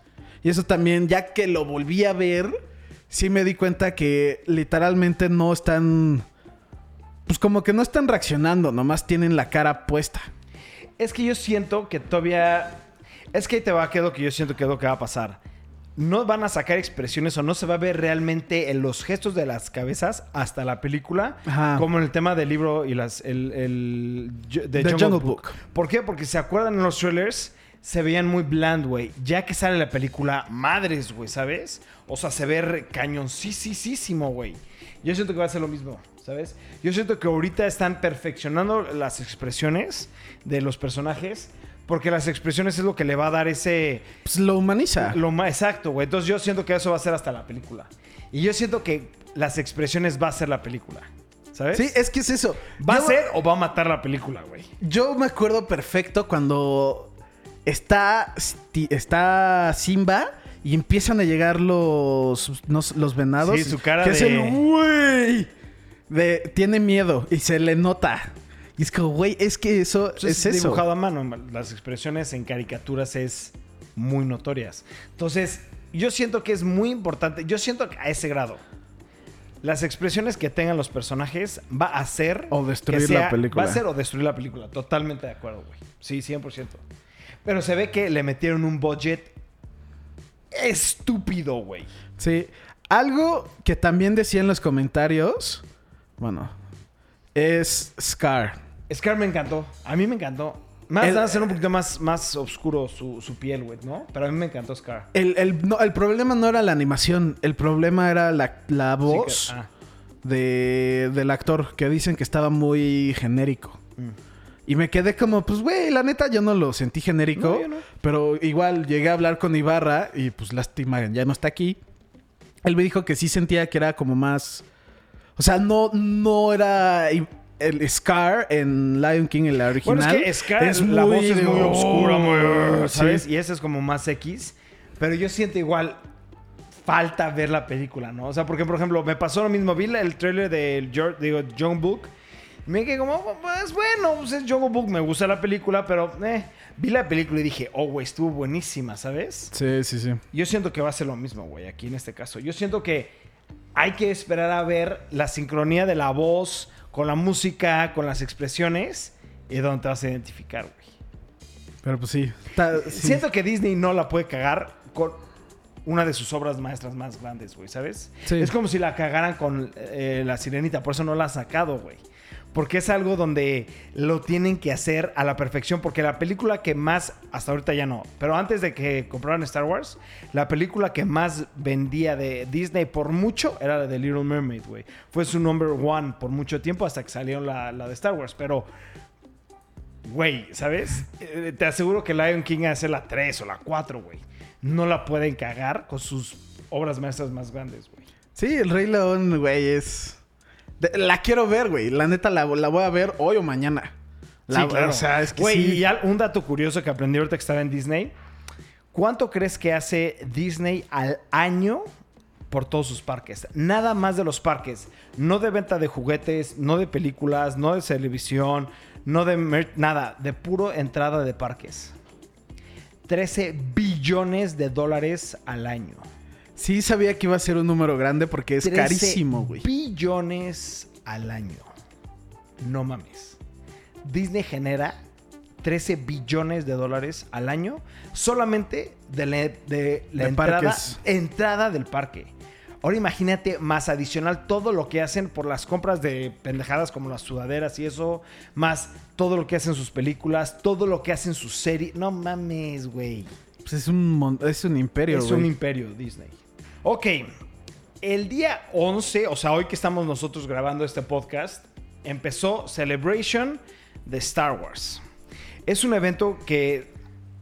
Y eso también, ya que lo volví a ver, sí me di cuenta que literalmente no están, pues como que no están reaccionando, nomás tienen la cara puesta. Es que yo siento que todavía. Es que ahí te va a quedar lo que yo siento que es lo que va a pasar. No van a sacar expresiones o no se va a ver realmente en los gestos de las cabezas hasta la película, Ajá. como en el tema del libro y las el, el de The Jungle, Jungle Book. Book. ¿Por qué? Porque se acuerdan en los trailers se veían muy bland, güey. Ya que sale la película, madres, güey, ¿sabes? O sea, se ve cañoncísimo, güey. Yo siento que va a ser lo mismo, ¿sabes? Yo siento que ahorita están perfeccionando las expresiones de los personajes. Porque las expresiones es lo que le va a dar ese... Pues lo humaniza. Lo más exacto, güey. Entonces yo siento que eso va a ser hasta la película. Y yo siento que las expresiones va a ser la película. ¿Sabes? Sí, es que es eso. ¿Va a ser o va a matar la película, güey? Yo me acuerdo perfecto cuando está, está Simba y empiezan a llegar los, no los venados. Sí, su cara que de- es el güey. De, tiene miedo y se le nota. Y es como, güey, es que eso es, es eso. dibujado a mano. Las expresiones en caricaturas es muy notorias. Entonces, yo siento que es muy importante. Yo siento que a ese grado. Las expresiones que tengan los personajes va a ser... O destruir sea- la película. Va a ser o destruir la película. Totalmente de acuerdo, güey. Sí, 100%. Pero se ve que le metieron un budget estúpido, güey. Sí. Algo que también decía en los comentarios, bueno, es Scar. Scar me encantó. A mí me encantó. Más El- va a ser un poquito más, más oscuro su, su piel, güey, ¿no? Pero a mí me encantó Scar. El, el- no, el problema no era la animación, el problema era la, la Sí que- voz ah. de, del actor, que dicen que estaba muy genérico. Mm. Y me quedé como, pues, güey, la neta yo no lo sentí genérico. No, yo no. Pero igual llegué a hablar con Ibarra y pues lástima, ya no está aquí. Él me dijo que sí sentía que era como más... O sea, no, no era el Scar en Lion King, en la original. Bueno, es que Scar, la muy voz es muy oscura, muy... Oh, ¿Sabes? sí. Y ese es como más X. Pero yo siento igual... Falta ver la película, ¿no? O sea, porque, por ejemplo, me pasó lo mismo. Vi la- el trailer de George, digo, John Book. Me quedé como, pues bueno, pues es John Book. Me gusta la película, pero... Eh, vi la película y dije, oh, güey, estuvo buenísima, ¿sabes? Sí, sí, sí. Yo siento que va a ser lo mismo, güey, aquí en este caso. Yo siento que hay que esperar a ver la sincronía de la voz con la música, con las expresiones y es donde te vas a identificar, güey. Pero pues sí. Siento que Disney no la puede cagar con una de sus obras maestras más grandes, güey, ¿sabes? Sí. Es como si la cagaran con eh, La Sirenita, por eso no la han sacado, güey. Porque es algo donde lo tienen que hacer a la perfección. Porque la película que más, hasta ahorita ya no, pero antes de que compraran Star Wars, la película que más vendía de Disney por mucho era la de Little Mermaid, güey. Fue su number one por mucho tiempo hasta que salió la, de Star Wars. Pero, güey, ¿sabes? Eh, te aseguro que Lion King hace la 3 o la 4, güey. No la pueden cagar con sus obras maestras más grandes, güey. Sí, el Rey León, güey, es... de- la quiero ver, güey. La neta la, la voy a ver hoy o mañana. La- sí, claro. O sea, es que Güey, sí. y al- un dato curioso que aprendí ahorita que estaba en Disney. ¿Cuánto crees que hace Disney al año por todos sus parques? Nada más de los parques. No de venta de juguetes, no de películas, no de televisión, no de nada. De puro entrada de parques. 13 billones de dólares al año. Sí sabía que iba a ser un número grande porque es 13 carísimo, güey. Billones al año. No mames. Disney genera 13 billones de dólares al año solamente de la, de la De entrada, del parque. Ahora imagínate más adicional todo lo que hacen por las compras de pendejadas como las sudaderas y eso, más todo lo que hacen sus películas, todo lo que hacen sus series. No mames, güey. Pues es un, es un imperio, Es un imperio Disney. Ok. El día 11, o sea, hoy que estamos nosotros grabando este podcast, empezó Celebration de Star Wars. Es un evento que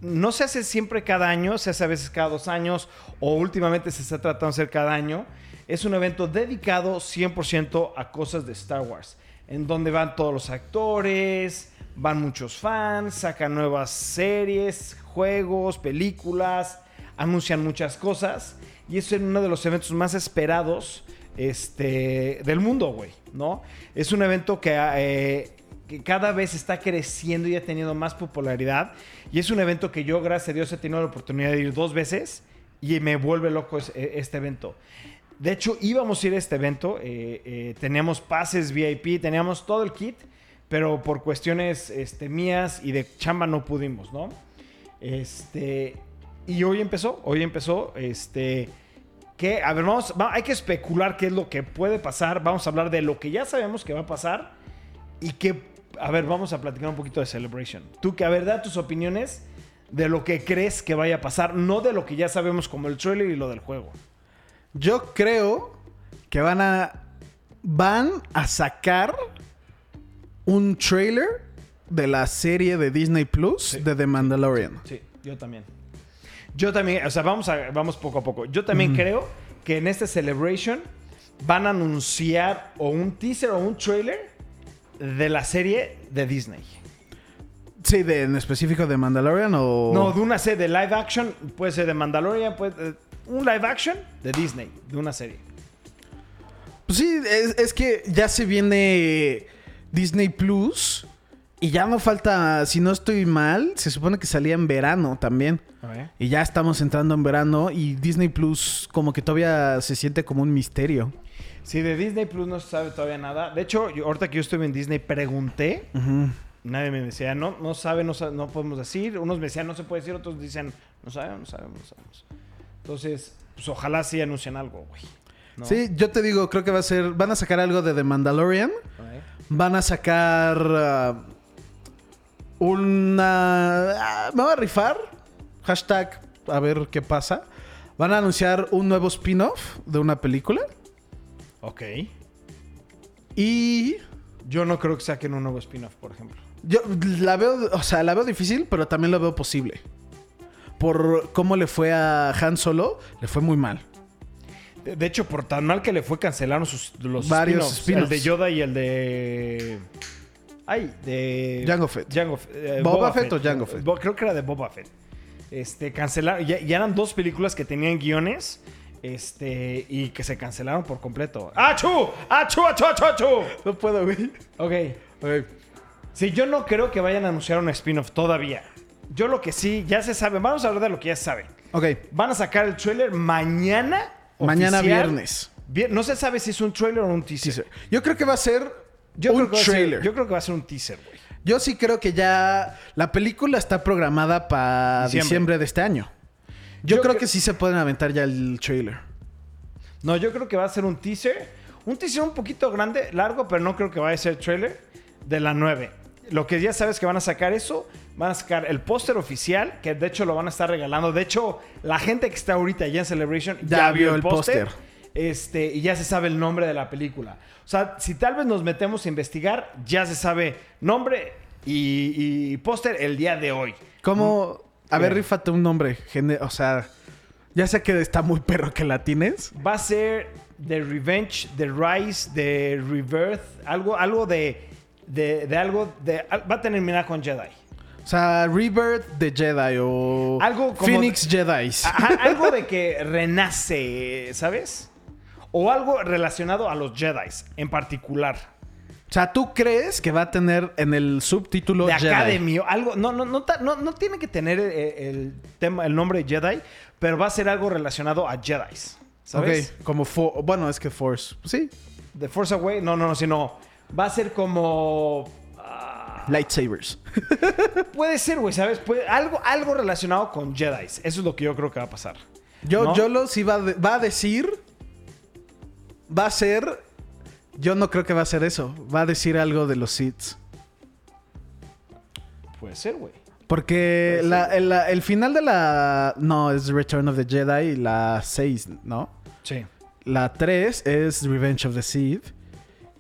no se hace siempre cada año, se hace a veces cada dos años o últimamente se está tratando de hacer cada año. Es un evento dedicado 100% a cosas de Star Wars, en donde van todos los actores, van muchos fans, sacan nuevas series, juegos, películas. Anuncian muchas cosas y es uno de los eventos más esperados este, del mundo, güey, ¿no? Es un evento que, eh, que cada vez está creciendo y ha tenido más popularidad y es un evento que yo, gracias a Dios, he tenido la oportunidad de ir dos veces y me vuelve loco eh, este evento. De hecho, íbamos a ir a este evento, eh, teníamos pases VIP, teníamos todo el kit, pero por cuestiones este, mías y de chamba no pudimos, ¿no? Este, y hoy empezó, hoy empezó, este, que, a ver, vamos, va- hay que especular qué es lo que puede pasar, vamos a hablar de lo que ya sabemos que va a pasar y que, a ver, vamos a platicar un poquito de Celebration. Tú que, a ver, da tus opiniones de lo que crees que vaya a pasar, no de lo que ya sabemos como el trailer y lo del juego. Yo creo que van a. Van a sacar un trailer de la serie de Disney Plus Sí. de The Mandalorian. Sí, yo también. Yo también, o sea, vamos, a, vamos poco a poco. Yo también creo que en este Celebration van a anunciar o un teaser o un trailer de la serie de Disney. Sí, de, en específico de Mandalorian o. No, de una serie de live action, puede ser de Mandalorian, puede, eh, un live action de Disney, de una serie. Pues sí, es, es que ya se viene Disney Plus y ya no falta, si no estoy mal, se supone que salía en verano también. Y ya estamos entrando en verano y Disney Plus como que todavía se siente como un misterio. Sí, de Disney Plus no se sabe todavía nada. De hecho, yo- ahorita que yo estuve en Disney, pregunté. Nadie me decía, no, no sabe, no, sabe, no podemos decir. Unos me decían, no se puede decir, otros dicen, no sabemos, no sabemos, no sabemos. Entonces, pues ojalá sí anuncien algo, güey. ¿no? Sí, yo te digo, creo que va a ser, van a sacar algo de The Mandalorian, van a sacar ah, una... ah, me voy a rifar, hashtag, a ver qué pasa. Van a anunciar un nuevo spin-off de una película Ok. y... Yo no creo que saquen un nuevo spin-off, por ejemplo. Yo la veo, o sea, la veo difícil, pero también la veo posible. Por cómo le fue a Han Solo, le fue muy mal. De, de hecho, por tan mal que le fue, cancelaron sus, los Varios spin-offs. spin-offs. El de Yoda y el de... Ay, de... Jango Fett. Jango eh, ¿Boba Fett o Jango Fett? Creo que era de Boba Fett. Este, cancelaron... Ya, ya eran dos películas que tenían guiones... Este, y que se cancelaron por completo. ¡Achú! ¡Achú, achú, achú, achú! No puedo, güey. Ok. Sí, yo no creo que vayan a anunciar un spin-off todavía. Yo lo que sí, ya se sabe. Vamos a hablar de lo que ya se sabe. Ok, Van a sacar el trailer mañana. mañana oficial. viernes. Vier- No se sabe si es un trailer o un. Teaser. Yo creo que va a ser Yo un creo que va a ser- trailer. yo creo que va a ser un teaser, güey. Yo sí creo que ya la película está programada para Diciembre. diciembre. de este año. Yo, Yo creo cre- que sí se pueden aventar ya el trailer. No, yo creo que va a ser un teaser. Un teaser un poquito grande, largo, pero no creo que vaya a ser trailer de la 9. Lo que ya sabes que van a sacar eso, van a sacar el póster oficial, que de hecho lo van a estar regalando. De hecho, la gente que está ahorita ya en Celebration ya, Ya vio el póster. Este, y ya se sabe el nombre de la película. O sea, si tal vez nos metemos a investigar, ya se sabe nombre y, y póster el día de hoy. ¿Cómo? A ver, Mira. rífate un nombre. O sea, ya sé que está muy perro que la tienes. Va a ser The Revenge, The Rise, The Rebirth, algo, algo de, de, de algo de, va a terminar con Jedi. O sea, Rebirth de Jedi o Algo como- Phoenix Jedis. Ajá, algo de que renace, ¿sabes? O algo relacionado a los Jedi en particular. O sea, ¿tú crees que va a tener en el subtítulo De Jedi? Academy, o algo, no, no, no, no, no tiene que tener el, el tema, el nombre Jedi, pero va a ser algo relacionado a Jedi. ¿Sabes? Ok, como fo- bueno, es que Force. Sí, The Force Away, no, no, no, sino va a ser como ah, lightsabers. Puede ser, güey, ¿sabes? Puede- algo, algo relacionado con Jedi. Eso es lo que yo creo que va a pasar. Yo, ¿No? yo lo sí va, a de- va a decir. Va a ser. Yo no creo que va a ser eso. Va a decir algo de los Sith. Puede ser, güey. Porque la- el, la- el final de la. No, es Return of the Jedi, la 6, ¿no? Sí. La 3 es Revenge of the Sith.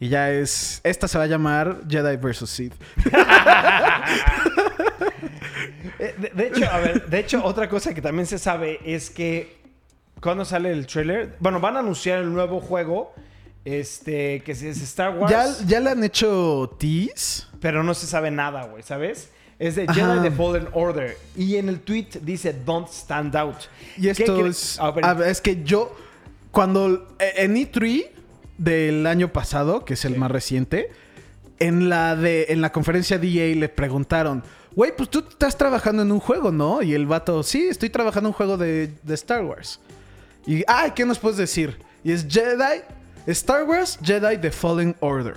Y ya es. Esta se va a llamar Jedi vs. Sith. Eh, De, de hecho, a ver, de hecho, otra cosa que también se sabe es que cuando sale el trailer, bueno, van a anunciar el nuevo juego, este, que es Star Wars, ¿Ya, ya le han hecho tease. pero no se sabe nada, güey, ¿sabes? Es de Ajá. Jedi The Fallen Order. Y en el tweet dice Don't Stand Out. Y ¿Qué esto es. Ver, es que yo. Cuando. En E3 del año pasado, que es el Sí. más reciente, en la de. En la conferencia de EA le preguntaron. Güey, pues tú estás trabajando en un juego, ¿no? Y el vato, sí, estoy trabajando en un juego de, de Star Wars. Y, ay, ¿qué nos puedes decir? Y es Jedi, Star Wars, Jedi The Fallen Order.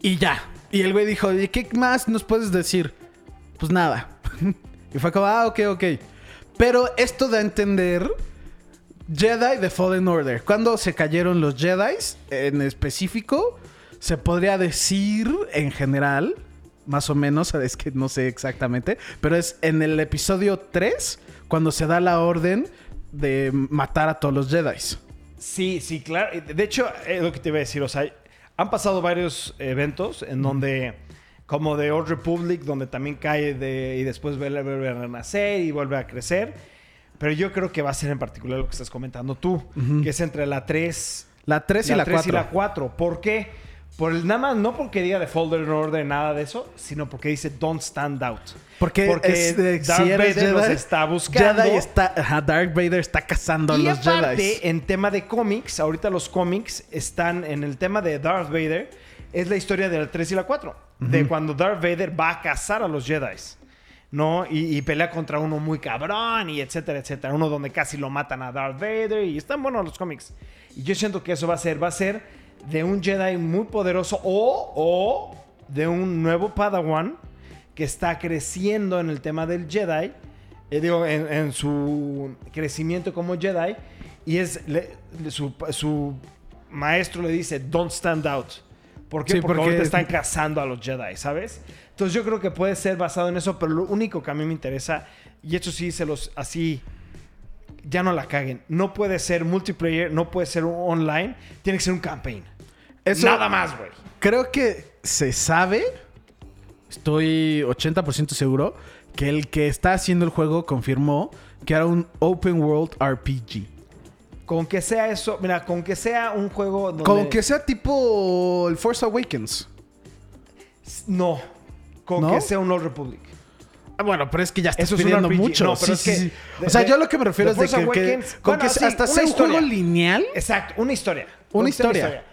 Y ya. Y el güey dijo, ¿y qué más nos puedes decir? Pues nada. y fue como, ah, ok, ok. Pero esto da a entender Jedi The Fallen Order. Cuando se cayeron los Jedi en específico, se podría decir en general, más o menos, es que no sé exactamente, pero es en el episodio 3 cuando se da la orden de matar a todos los Jedi. Sí, sí, claro. De hecho, es lo que te iba a decir. O sea, han pasado varios eventos en donde, como de Old Republic, donde también cae de, y después vuelve, vuelve a renacer y vuelve a crecer. Pero yo creo que va a ser en particular lo que estás comentando tú, que es entre la 3, La 3 y la 3 y 4. la 4. ¿Por qué? Por el, nada más, no porque diga de Folder Order, nada de eso, sino porque dice Don't Stand Out. Porque, Porque es Darth si Vader los Jedi, está buscando. Jedi está, ajá, Darth Vader está cazando Y a los aparte, Jedi. en tema de cómics, ahorita los cómics están en el tema de Darth Vader, es la historia de la 3 y la 4. De cuando Darth Vader va a cazar a los Jedi. ¿No? Y, y pelea contra uno muy cabrón y etcétera, etcétera. Uno donde casi lo matan a Darth Vader y están buenos los cómics. Y yo siento que eso va a ser, va a ser de un Jedi muy poderoso o, o de un nuevo Padawan que está creciendo en el tema del Jedi, eh, digo, en, en su crecimiento como Jedi, y es le- su, su maestro le dice, don't stand out. ¿Por qué? Sí, porque, porque- ahorita están cazando a los Jedi, ¿sabes? Entonces yo creo que puede ser basado en eso, pero lo único que a mí me interesa, y esto sí se los así, ya no la caguen, no puede ser multiplayer, no puede ser online, tiene que ser un campaign. Eso- Nada más, güey. Creo que se sabe, estoy 80% seguro, que el que está haciendo el juego confirmó que era un open world RPG. Con que sea eso, mira, con que sea un juego donde... Con que sea tipo el Force Awakens. No, con ¿No? que sea un Old Republic. Ah, bueno, pero es que ya estás Eso pidiendo mucho. No, pero Sí, es sí, que sí. de- o sea, de- yo lo que me refiero es de que, con bueno, que hasta sea un juego lineal. Exacto, una historia. Una historia.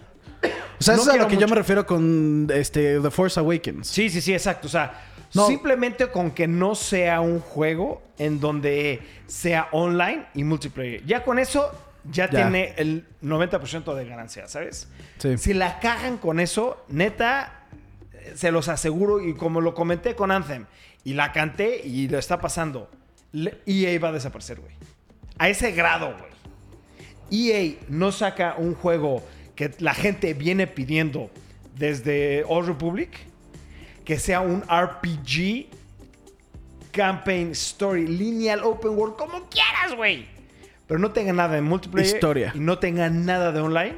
O sea, No eso es a lo que yo me refiero con este The Force Awakens. Sí, sí, sí, exacto. O sea, No. simplemente con que no sea un juego en donde sea online y multiplayer. Ya con eso ya, Ya. tiene el 90% de ganancia, ¿sabes? Sí. Si la cagan con eso, neta, se los aseguro y como lo comenté con Anthem y la canté y lo está pasando, EA va a desaparecer, güey. A ese grado, güey. EA no saca un juego que la gente viene pidiendo desde Old Republic, que sea un RPG, campaign, story, lineal, open world, como quieras, güey. Pero no tenga nada de multiplayer Historia. y no tenga nada de online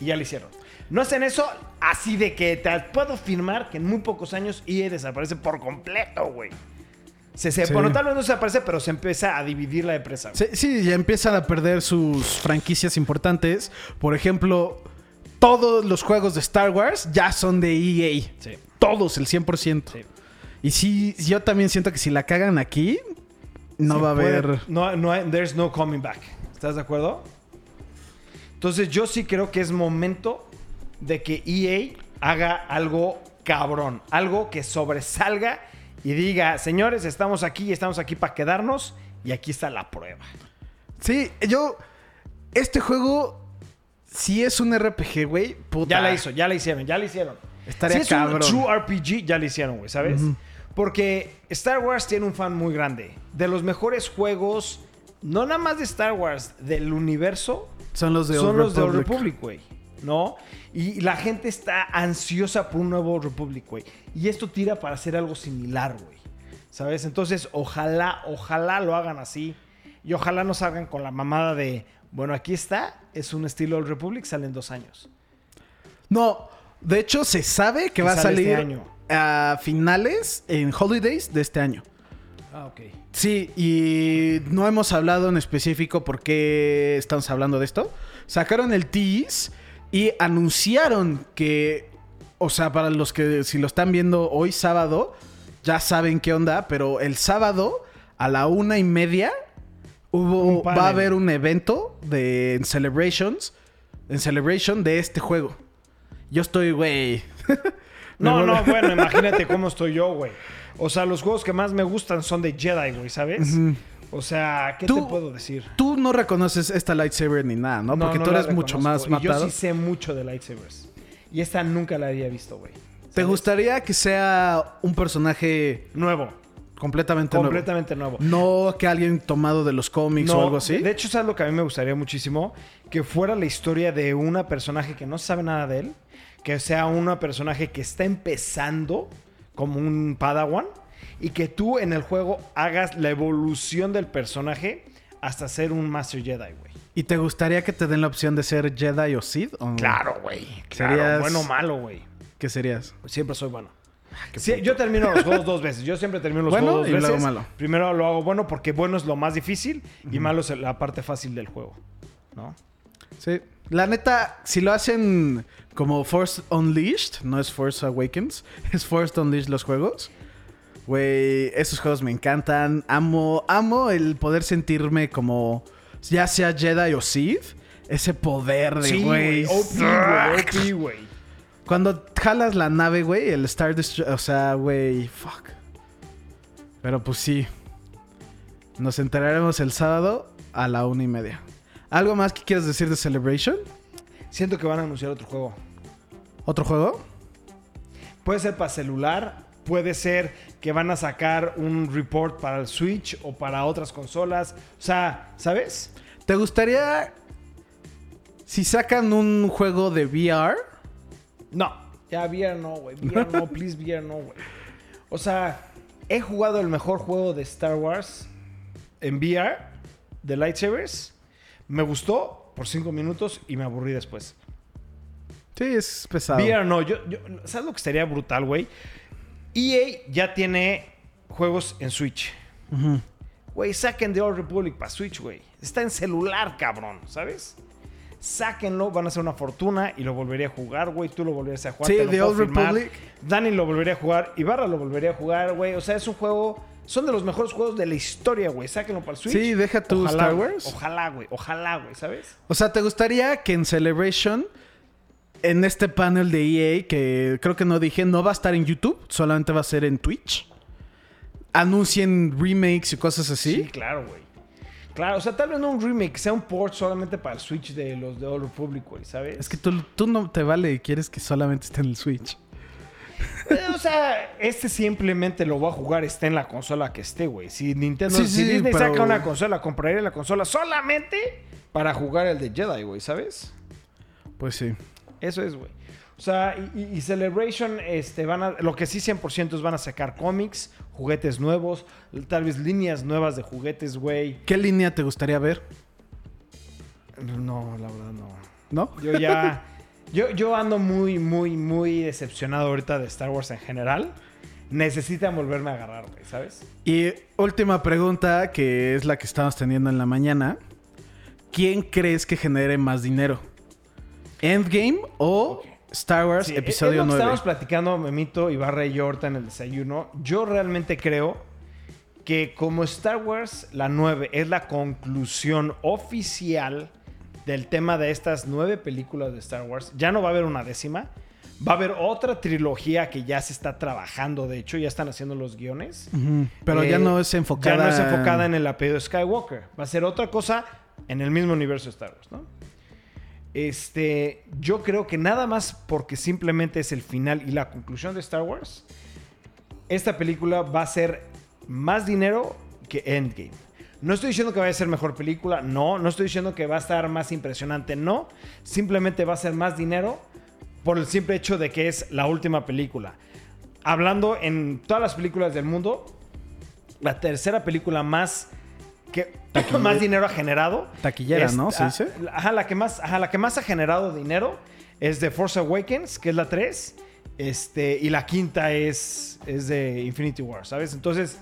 y ya lo hicieron. No hacen eso así de que te puedo firmar que en muy pocos años EA desaparece por completo, güey. Se, se, Sí. Bueno, tal vez no desaparece, pero se empieza a dividir la empresa. Sí, sí, ya empiezan a perder sus franquicias importantes. Por ejemplo, todos los juegos de Star Wars ya son de EA. Sí. Todos, el 100%. Sí. Y sí, yo también siento que si la cagan aquí, no Sí, va a puede- haber... No, no there's no coming back. ¿Estás de acuerdo? Entonces yo sí creo que es momento de que EA haga algo cabrón. Algo que sobresalga y diga, señores, estamos aquí, estamos aquí para quedarnos y aquí está la prueba. Sí, yo... Este juego, si es un RPG, güey, puta. Ya la hizo, ya la hicieron, ya la hicieron. Estaría si es cabrón. un true RPG, ya la hicieron, güey, ¿sabes? Porque Star Wars tiene un fan muy grande. De los mejores juegos, no nada más de Star Wars, del universo, Son los de son Old los de Old Republic. Republic, güey. ¿No? Y la gente está ansiosa por un nuevo Republic, güey. Y esto tira para hacer algo similar, güey. ¿Sabes? Entonces, ojalá, ojalá lo hagan así. Y ojalá no salgan con la mamada de, bueno, aquí está, es un estilo Old Republic, sale en dos años. No, de hecho se sabe que Que va a este salir año. a finales, en Holidays de este año. Ah, ok. Sí, y no hemos hablado en específico por qué estamos hablando de esto. Sacaron el tease y anunciaron que, o sea, para los que si lo están viendo hoy sábado, ya saben qué onda, pero el sábado a la una y media hubo, va a haber un evento de en Celebrations, en Celebration de este juego. Yo estoy, güey. No, no, bueno, imagínate cómo estoy yo, güey. O sea, los juegos que más me gustan son de Jedi, güey, ¿sabes? O sea, ¿qué Tú- te puedo decir? Tú no reconoces esta lightsaber ni nada, ¿no? Porque tú eres mucho más. Y matado. Yo sí sé mucho de lightsabers. Y esta nunca la había visto, güey. ¿Te gustaría que sea un personaje Nuevo. completamente, Completamente nuevo. nuevo? No que alguien tomado de los cómics o algo así. De hecho, ¿sabes lo que a mí me gustaría muchísimo? Que fuera la historia de una personaje que no sabe nada de él. Que sea una personaje que está empezando como un Padawan. Y que tú en el juego hagas la evolución del personaje hasta ser un Master Jedi, güey. ¿Y te gustaría que te den la opción de ser Jedi o Sith? ¿O Claro, güey. Claro, Serías- bueno o malo, güey. ¿Qué serías? Siempre soy bueno. Sí, yo termino los juegos dos veces. Yo siempre termino los Bueno juegos dos y luego veces. malo. Primero lo hago bueno porque bueno es lo más difícil y malo es la parte fácil del juego. ¿No? Sí. La neta, si lo hacen como Force Unleashed, no es Force Awakens, es Force Unleashed los juegos. Güey, esos juegos me encantan. Amo, amo el poder sentirme como ya sea Jedi o Sith. Ese poder de, Sí, güey. güey. OP, güey. Cuando jalas la nave, güey, el Star Destroyer, o sea, güey, fuck. Pero pues sí. Nos enteraremos el sábado a la una y media. ¿Algo más que quieras decir de Celebration? Siento que van a anunciar otro juego. ¿Otro juego? Puede ser para celular, puede ser que van a sacar un report para el Switch o para otras consolas. O sea, ¿sabes? ¿Te gustaría si sacan un juego de VR? No, ya VR no, güey. VR no, please VR no, güey. O sea, he jugado el mejor juego de Star Wars en VR de lightsabers. Me gustó por cinco minutos y me aburrí después. Sí, es pesado. VR no, yo, yo- ¿sabes lo que estaría brutal, güey? EA ya tiene juegos en Switch. Güey, saquen The Old Republic para Switch, güey. Está en celular, cabrón, ¿sabes? Sáquenlo, van a hacer una fortuna y lo volvería a jugar, güey. Tú lo volverías a jugar. Sí, The Old firmar. Republic. Dani lo volvería a jugar. Ibarra lo volvería a jugar, güey. O sea, es un juego. Son de los mejores juegos de la historia, güey. Sáquenlo para el Switch. Sí, deja Ojalá, Star. Wars. Ojalá, güey. Ojalá, güey, ¿sabes? O sea, ¿te gustaría que en Celebration, en este panel de EA, que creo que no dije, no va a estar en YouTube, solamente va a ser en Twitch, anuncien remakes y cosas así? claro, güey. Claro, o sea, tal vez no un remake, sea un port solamente para el Switch de los de Old Republic, güey, ¿sabes? Es que tú, tú no te vale y quieres que solamente esté en el Switch. Eh, o sea, este simplemente lo voy a jugar, esté en la consola que esté, güey. Si Nintendo, Sí, si sí, Disney pero- saca una consola, compraría la consola solamente para jugar el de Jedi, güey, ¿sabes? Pues sí. Eso es, güey. O sea, y, Celebration, este, van a, lo que sí 100% es van a sacar cómics, juguetes nuevos, tal vez líneas nuevas de juguetes, güey. ¿Qué línea te gustaría ver? No, la verdad no. ¿No? Yo ya. yo, yo ando muy, muy, muy decepcionado ahorita de Star Wars en general. Necesitan volverme a agarrar, güey, ¿sabes? Y última pregunta, que es la que estamos teniendo en la mañana. ¿Quién crees que genere más dinero? ¿Endgame o Star Wars Sí, Episodio es lo que 9? Estábamos platicando, Memito, Ibarra y yo ahorita en el desayuno. Yo realmente creo que como Star Wars, la 9 es la conclusión oficial del tema de estas nueve películas de Star Wars, ya no va a haber una décima. Va a haber otra trilogía que ya se está trabajando, de hecho, ya están haciendo los guiones. Pero ya Eh, no es enfocada... Ya no es enfocada en el apellido Skywalker. Va a ser otra cosa en el mismo universo de Star Wars, ¿no? Este, yo creo que nada más porque simplemente es el final y la conclusión de Star Wars, esta película va a ser más dinero que Endgame. No estoy diciendo que vaya a ser mejor película, no. No estoy diciendo que va a estar más impresionante, no. Simplemente va a ser más dinero por el simple hecho de que es la última película. Hablando en todas las películas del mundo, la tercera película más que más dinero ha generado. Taquillera, es- ¿no? ¿Se ah, dice? Ajá, la que más, ajá, la que más ha generado dinero es de Force Awakens, que es la 3. Este, y la quinta es, es de Infinity War, ¿sabes? Entonces,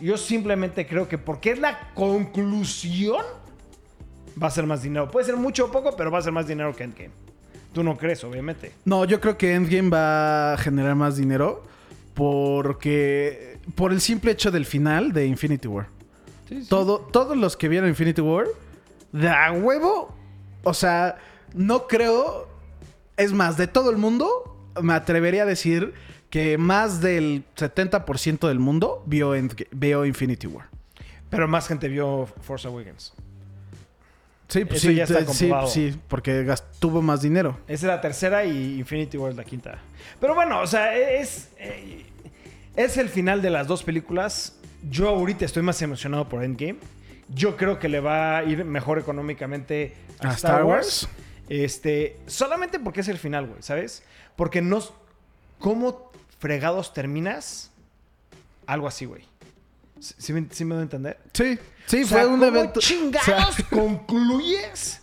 yo simplemente creo que porque es la conclusión, va a ser más dinero. Puede ser mucho o poco, pero va a ser más dinero que Endgame. Tú no crees, obviamente. No, yo creo que Endgame va a generar más dinero porque por el simple hecho del final de Infinity War. Sí, sí. Todo, todos los que vieron Infinity War, de a huevo, o sea, no creo, es más, de todo el mundo, me atrevería a decir que más del 70% del mundo vio, Infinity War. Pero más gente vio Force Awakens. Sí, pues Eso sí, ya está eh, sí, sí, porque tuvo más dinero. Esa es la tercera y Infinity War es la quinta. Pero bueno, o sea, es, eh, es el final de las dos películas. Yo ahorita estoy más emocionado por Endgame. Yo creo que le va a ir mejor económicamente a, ¿A Star, Wars. Wars? Este, solamente porque es el final, güey, ¿sabes? Porque no... ¿Cómo fregados terminas algo así, güey? ¿Sí, sí me- sí me doy a entender? Sí, sí, O sea, fue un ¿cómo evento. chingados o sea, concluyes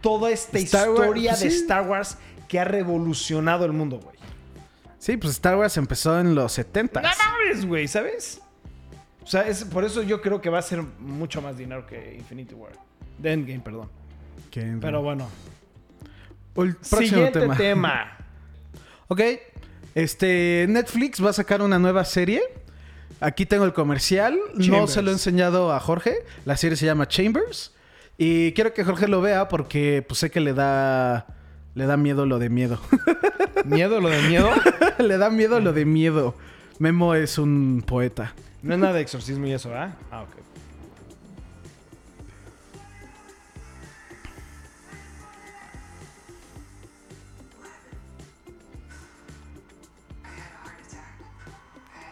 toda esta Star historia de sí. Star Wars que ha revolucionado el mundo, güey? sí, pues Star Wars empezó en los 70 No mames, güey, ¿sabes? O sea, es, por eso yo creo que va a ser mucho más dinero que Infinity War. De Endgame, perdón. Pero bueno. El próximo Siguiente tema. tema. Ok. Este, Netflix va a sacar una nueva serie. Aquí tengo el comercial. No se lo he enseñado a Jorge. La serie se llama Chambers. Y quiero que Jorge lo vea porque pues, sé que le da. Le da miedo lo de miedo. ¿Miedo, lo de miedo? le da miedo lo de miedo. Memo es un poeta. No es nada de exorcismo y eso, ¿ah? Ah, ok.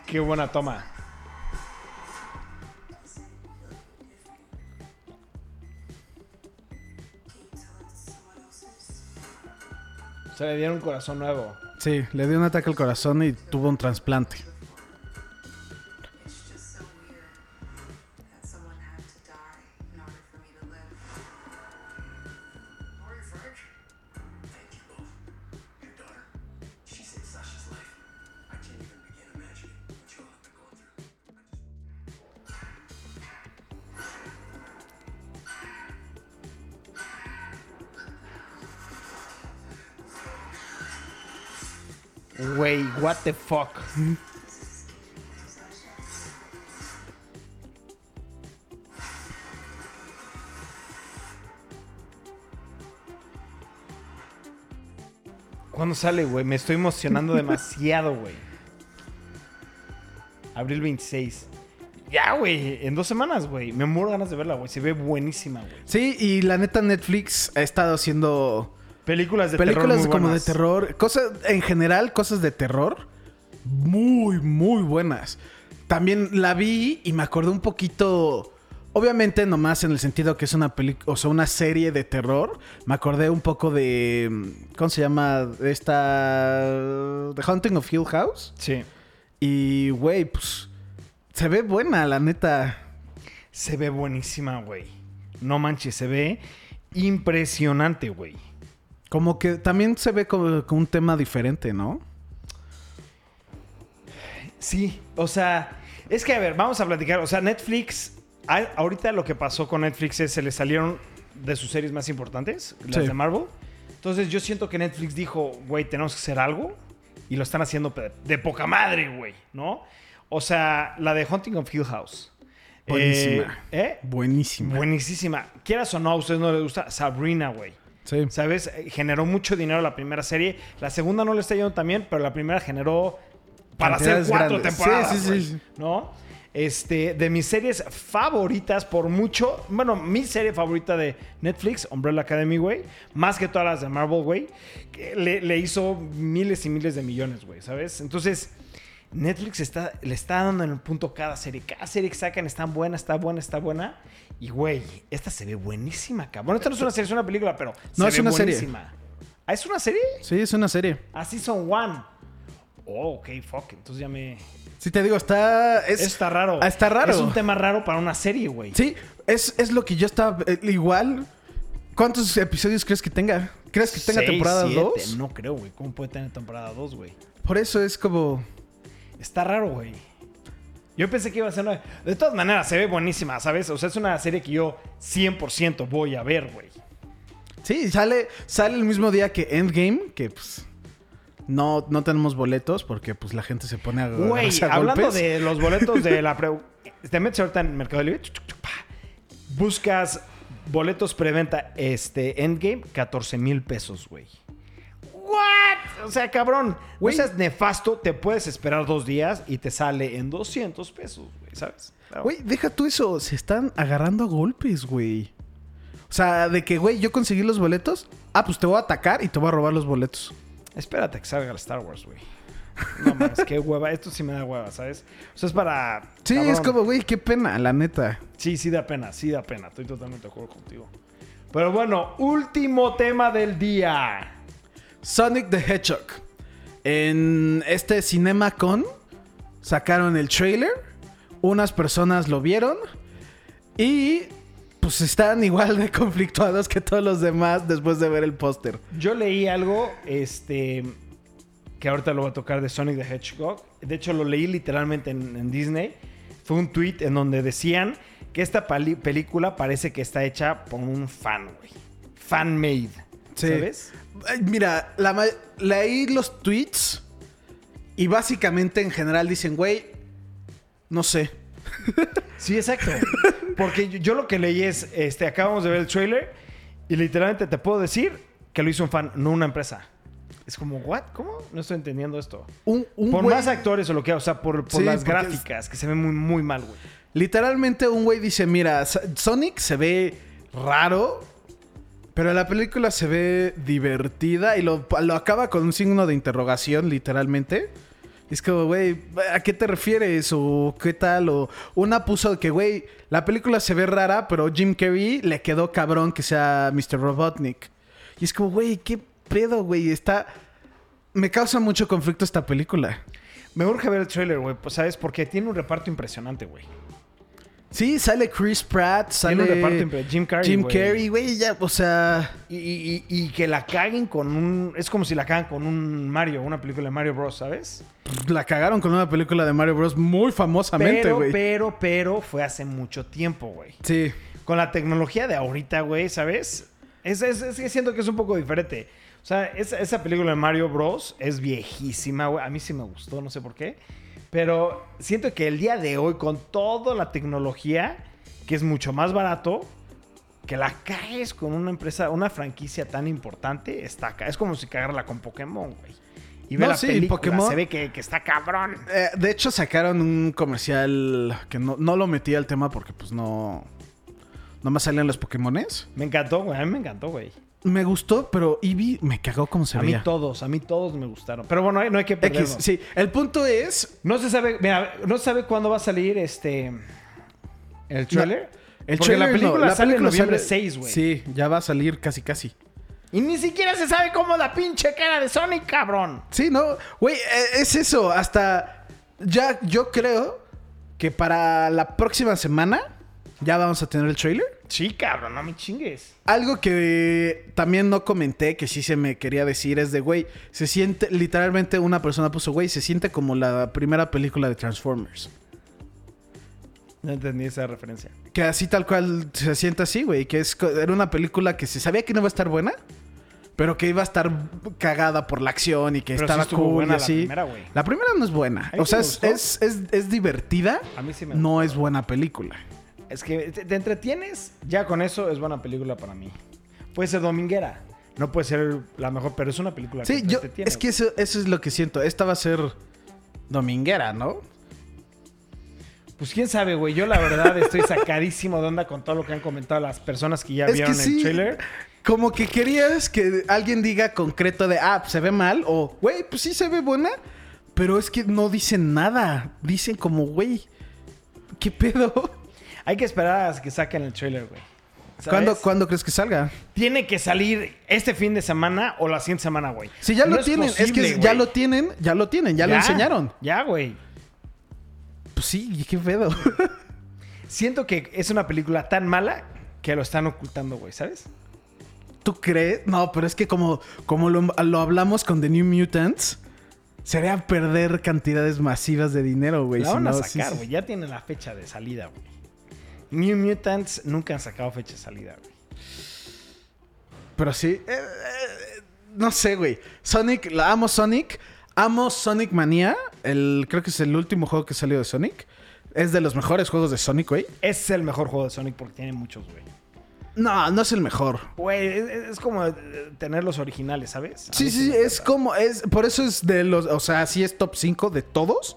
Qué buena toma. Se le dieron un corazón nuevo. Sí, le dio un ataque al corazón y tuvo un trasplante. The fuck. ¿Cuándo sale, güey? Me estoy emocionando demasiado, güey. Abril 26. Ya, güey. En dos semanas, güey. Me muero ganas de verla, güey. Se ve buenísima, güey. Sí, y la neta Netflix ha estado haciendo Películas de películas terror muy como buenas. de terror, cosas en general, cosas de terror muy muy buenas. También la vi y me acordé un poquito obviamente nomás en el sentido que es una película, o sea, una serie de terror, me acordé un poco de ¿cómo se llama? esta The Haunting of Hill House Sí. y güey, pues se ve buena, la neta. Se ve buenísima, güey. No manches, se ve impresionante, güey. Como que también se ve como, como un tema diferente, ¿no? Sí, o sea, es que a ver, vamos a platicar. O sea, Netflix, a- ahorita lo que pasó con Netflix es se le salieron de sus series más importantes, las Sí. de Marvel. Entonces yo siento que Netflix dijo, güey, tenemos que hacer algo. Y lo están haciendo de poca madre, güey, ¿no? O sea, la de Hunting of Hill House. Buenísima. Eh, ¿eh? Buenísima. Buenísima. Quieras o no, a ustedes no les gusta Sabrina, güey. Sí. ¿Sabes? Eh, Generó mucho dinero la primera serie. La segunda no le está yendo tan bien, pero la primera generó para hacer cuatro grandes. temporadas. Sí, sí, sí. ¿No? Este, de mis series favoritas por mucho. Bueno, mi serie favorita de Netflix, Umbrella Academy, güey. Más que todas las de Marvel, güey. Le, le hizo miles y miles de millones, güey, ¿sabes? Entonces, Netflix está, le está dando en el punto cada serie. Cada serie que sacan está buena, está buena, está buena. Y, güey, esta se ve buenísima, cabrón. Bueno, esta no es una serie, es una película, pero No, se es ve una serie. buenísima. ¿Ah, es una serie? Sí, es una serie. Ah, Season 1. Oh, ok, fuck. Entonces ya me... Sí, te digo, está. Es, está raro. Está raro. Es un tema raro para una serie, güey. Sí, es, es lo que yo estaba. eh, igual. ¿Cuántos episodios crees que tenga? ¿Crees que tenga Seis, temporada siete. 2? No creo, güey. ¿Cómo puede tener temporada 2, güey? Por eso es como. Está raro, güey. Yo pensé que iba a ser una... De todas maneras, se ve buenísima, ¿sabes? O sea, es una serie que yo 100% voy a ver, güey. Sí, sale, sale el mismo día que Endgame, que pues. No, no tenemos boletos porque pues la gente se pone a Güey, hablando golpes. de los boletos de la pre... Te metes ahorita en Mercado Libre, buscas boletos preventa este Endgame, 14 mil pesos, güey. ¿What? O sea, cabrón, Güey. güey, es nefasto, te puedes esperar dos días y te sale en 200 pesos, güey, ¿sabes? Pero- Güey, deja tú eso. Se están agarrando a golpes, güey. O sea, de que, güey, yo conseguí los boletos. Ah, pues te voy a atacar y te voy a robar los boletos. Espérate que salga el Star Wars, güey. No mames, qué hueva. Esto sí me da hueva, ¿sabes? O sea, es para. Sí, cabrón. es como, güey, qué pena, la neta. Sí, sí da pena, sí da pena. Estoy totalmente de acuerdo contigo. Pero bueno, último tema del día. Sonic the Hedgehog. En este CinemaCon sacaron el trailer. Unas personas lo vieron. Y pues están igual de conflictuados que todos los demás después de ver el póster. Yo leí algo, este, que ahorita lo voy a tocar de Sonic the Hedgehog. De hecho, lo leí literalmente en, en Disney. Fue un tweet en donde decían que esta película parece que está hecha por un fan, güey. Fan made. Sí. ¿Sabes? Mira, la leí los tweets y básicamente en general dicen, güey, no sé. Sí, exacto. Porque yo, yo lo que leí es, este, acabamos de ver el trailer y literalmente te puedo decir que lo hizo un fan, no una empresa. Es como, ¿what? ¿Cómo? No estoy entendiendo esto. Un, un por güey- más actores o lo que sea, o sea, por, por Sí, las es- gráficas, que se ven muy, muy mal, güey. Literalmente un güey dice, mira, Sonic se ve raro, pero la película se ve divertida y lo, lo acaba con un signo de interrogación, literalmente. Es como, güey, ¿a qué te refieres? ¿O qué tal? O una puso que, güey, la película se ve rara, pero Jim Carrey le quedó cabrón que sea Mr. Robotnik. Y es como, güey, ¿qué pedo, güey? Está... Me causa mucho conflicto esta película. Me urge ver el trailer, güey. Pues, ¿sabes? Porque tiene un reparto impresionante, güey. Sí, sale Chris Pratt, sale. Jim Carrey, Jim güey. Carrey, güey, ya, o sea... Y, y- y- y que la caguen con un... Es como si la cagan con un Mario, una película de Mario Bros, ¿sabes? La cagaron con una película de Mario Bros. muy famosamente, Pero, güey. pero, pero fue hace mucho tiempo, güey. Sí. Con la tecnología de ahorita, güey, ¿sabes? Es, es, es que siento que es un poco diferente. O sea, esa, esa película de Mario Bros. es viejísima, güey. A mí sí me gustó, no sé por qué. Pero siento que el día de hoy, con toda la tecnología, que es mucho más barato, que la caes con una empresa, una franquicia tan importante, está acá. Es como si cagarla con Pokémon, güey. Y ve No, la sí, película, Pokémon- se ve que, que está cabrón. Eh, de hecho, sacaron un comercial que no, no lo metí al tema porque, pues, no... No me salían los Pokémones. Me encantó, güey. A mí me encantó, güey. Me gustó, pero Eevee me cagó como se A mí veía. todos, a mí todos me gustaron. Pero bueno, no hay que X, perdernos. sí. El punto es... No se sabe, mira, no se sabe cuándo va a salir este el trailer. El Porque la trailer no, película sale en película noviembre sale- 6, güey. Sí, ya va a salir casi, casi. Y ni siquiera se sabe cómo la pinche cara de Sonic, cabrón. Sí, no, güey, eh, es eso. Hasta ya yo creo que para la próxima semana ya vamos a tener el trailer. Sí, cabrón, no me chingues. Algo que también no comenté, que sí se me quería decir, es de, güey, se siente, literalmente una persona puso, güey, se siente como la primera película de Transformers. No entendí esa referencia. Que así tal cual se siente así, güey, que es, era una película que se sabía que no iba a estar buena, pero que iba a estar cagada por la acción y que Pero sí estaba estuvo cool buena y la así. primera, güey. La primera no es buena. O sí sea, es, es- es divertida, A mí sí me no es buena película. Es que te, te entretienes, ya con eso es buena película para mí. Puede ser dominguera, no puede ser la mejor, pero es una película Sí, que yo, entretiene, es que eso, eso es lo que siento. Esta va a ser dominguera, ¿no? Pues quién sabe, güey. Yo la verdad estoy sacadísimo de onda con todo lo que han comentado las personas que ya Es vieron que el trailer. como que querías que alguien diga concreto de, ah, se ve mal, o, güey, pues sí se ve buena, pero es que no dicen nada. Dicen como, güey, ¿qué pedo? Hay que esperar a que saquen el trailer, güey. ¿Cuándo, ¿Cuándo crees que salga? Tiene que salir este fin de semana o la siguiente semana, güey. Si ya No lo tienen, es que ya lo tienen, ya lo tienen, ya, lo enseñaron. Ya, güey. Pues sí, qué pedo. Siento que es una película tan mala que lo están ocultando, güey, ¿sabes? ¿Tú crees? No, pero es que como, como lo, lo hablamos con The New Mutants, sería perder cantidades masivas de dinero, güey. La van a no, sacar, sí. güey. Ya tienen la fecha de salida, güey. New Mutants nunca han sacado fecha de salida, güey. Pero sí. eh, eh, no sé, güey. Sonic, la amo Sonic. Amo Sonic Mania. El, creo que es el último juego que salió de Sonic. Es de los mejores juegos de Sonic, güey. Es el mejor juego de Sonic porque tiene muchos, güey. No, no es el mejor. Güey, es, es como eh, tener los originales, ¿sabes? Sí, sí, es como, es, por eso es de los, o sea, sí es top 5 de todos.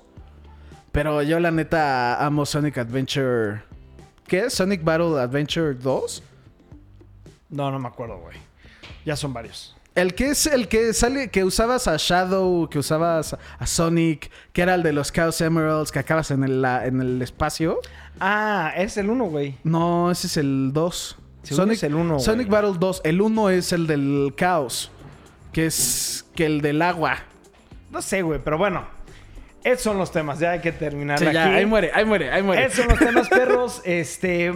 Pero yo la neta amo Sonic Adventure. ¿Qué es? Sonic Battle Adventure 2. No, no me acuerdo, güey. Ya son varios. El que es el que sale, que usabas a Shadow, que usabas a Sonic, que era el de los Chaos Emeralds, que acabas en el, la- en el espacio. Ah, es el uno, güey. No, ese es el 2. Según es el uno, Sonic güey. Battle 2. El 1 es el del caos. Que es que el del agua. No sé, güey, pero bueno. Esos son los temas. Ya hay que terminar Sí, aquí. ya, ahí muere, ahí muere, ahí muere. Esos son los temas, perros. Este.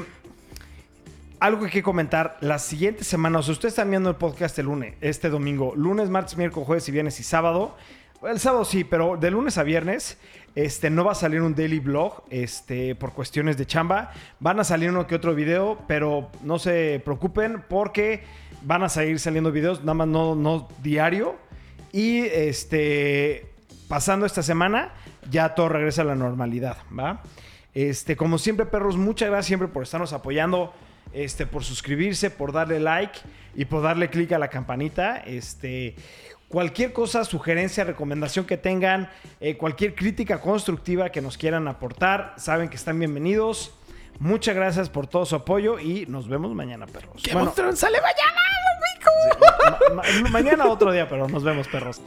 Algo que comentar. Las siguientes semanas, ustedes están viendo el podcast el lunes, este domingo. Lunes, martes, miércoles, jueves y viernes y sábado. El sábado sí, pero de lunes a viernes este, no va a salir un daily blog este, por cuestiones de chamba. Van a salir uno que otro video, pero no se preocupen porque van a seguir saliendo videos, nada más no, no diario. Y este, pasando esta semana, ya todo regresa a la normalidad, ¿va? Este, como siempre, perros, muchas gracias siempre por estarnos apoyando, este, por suscribirse, por darle like y por darle clic a la campanita. Este, cualquier cosa, sugerencia, recomendación que tengan, eh, cualquier crítica constructiva que nos quieran aportar, saben que están bienvenidos. Muchas gracias por todo su apoyo y nos vemos mañana, perros. ¡Qué Bueno, monstruo sale mañana, ma- ma- mañana otro día, pero nos vemos, perros.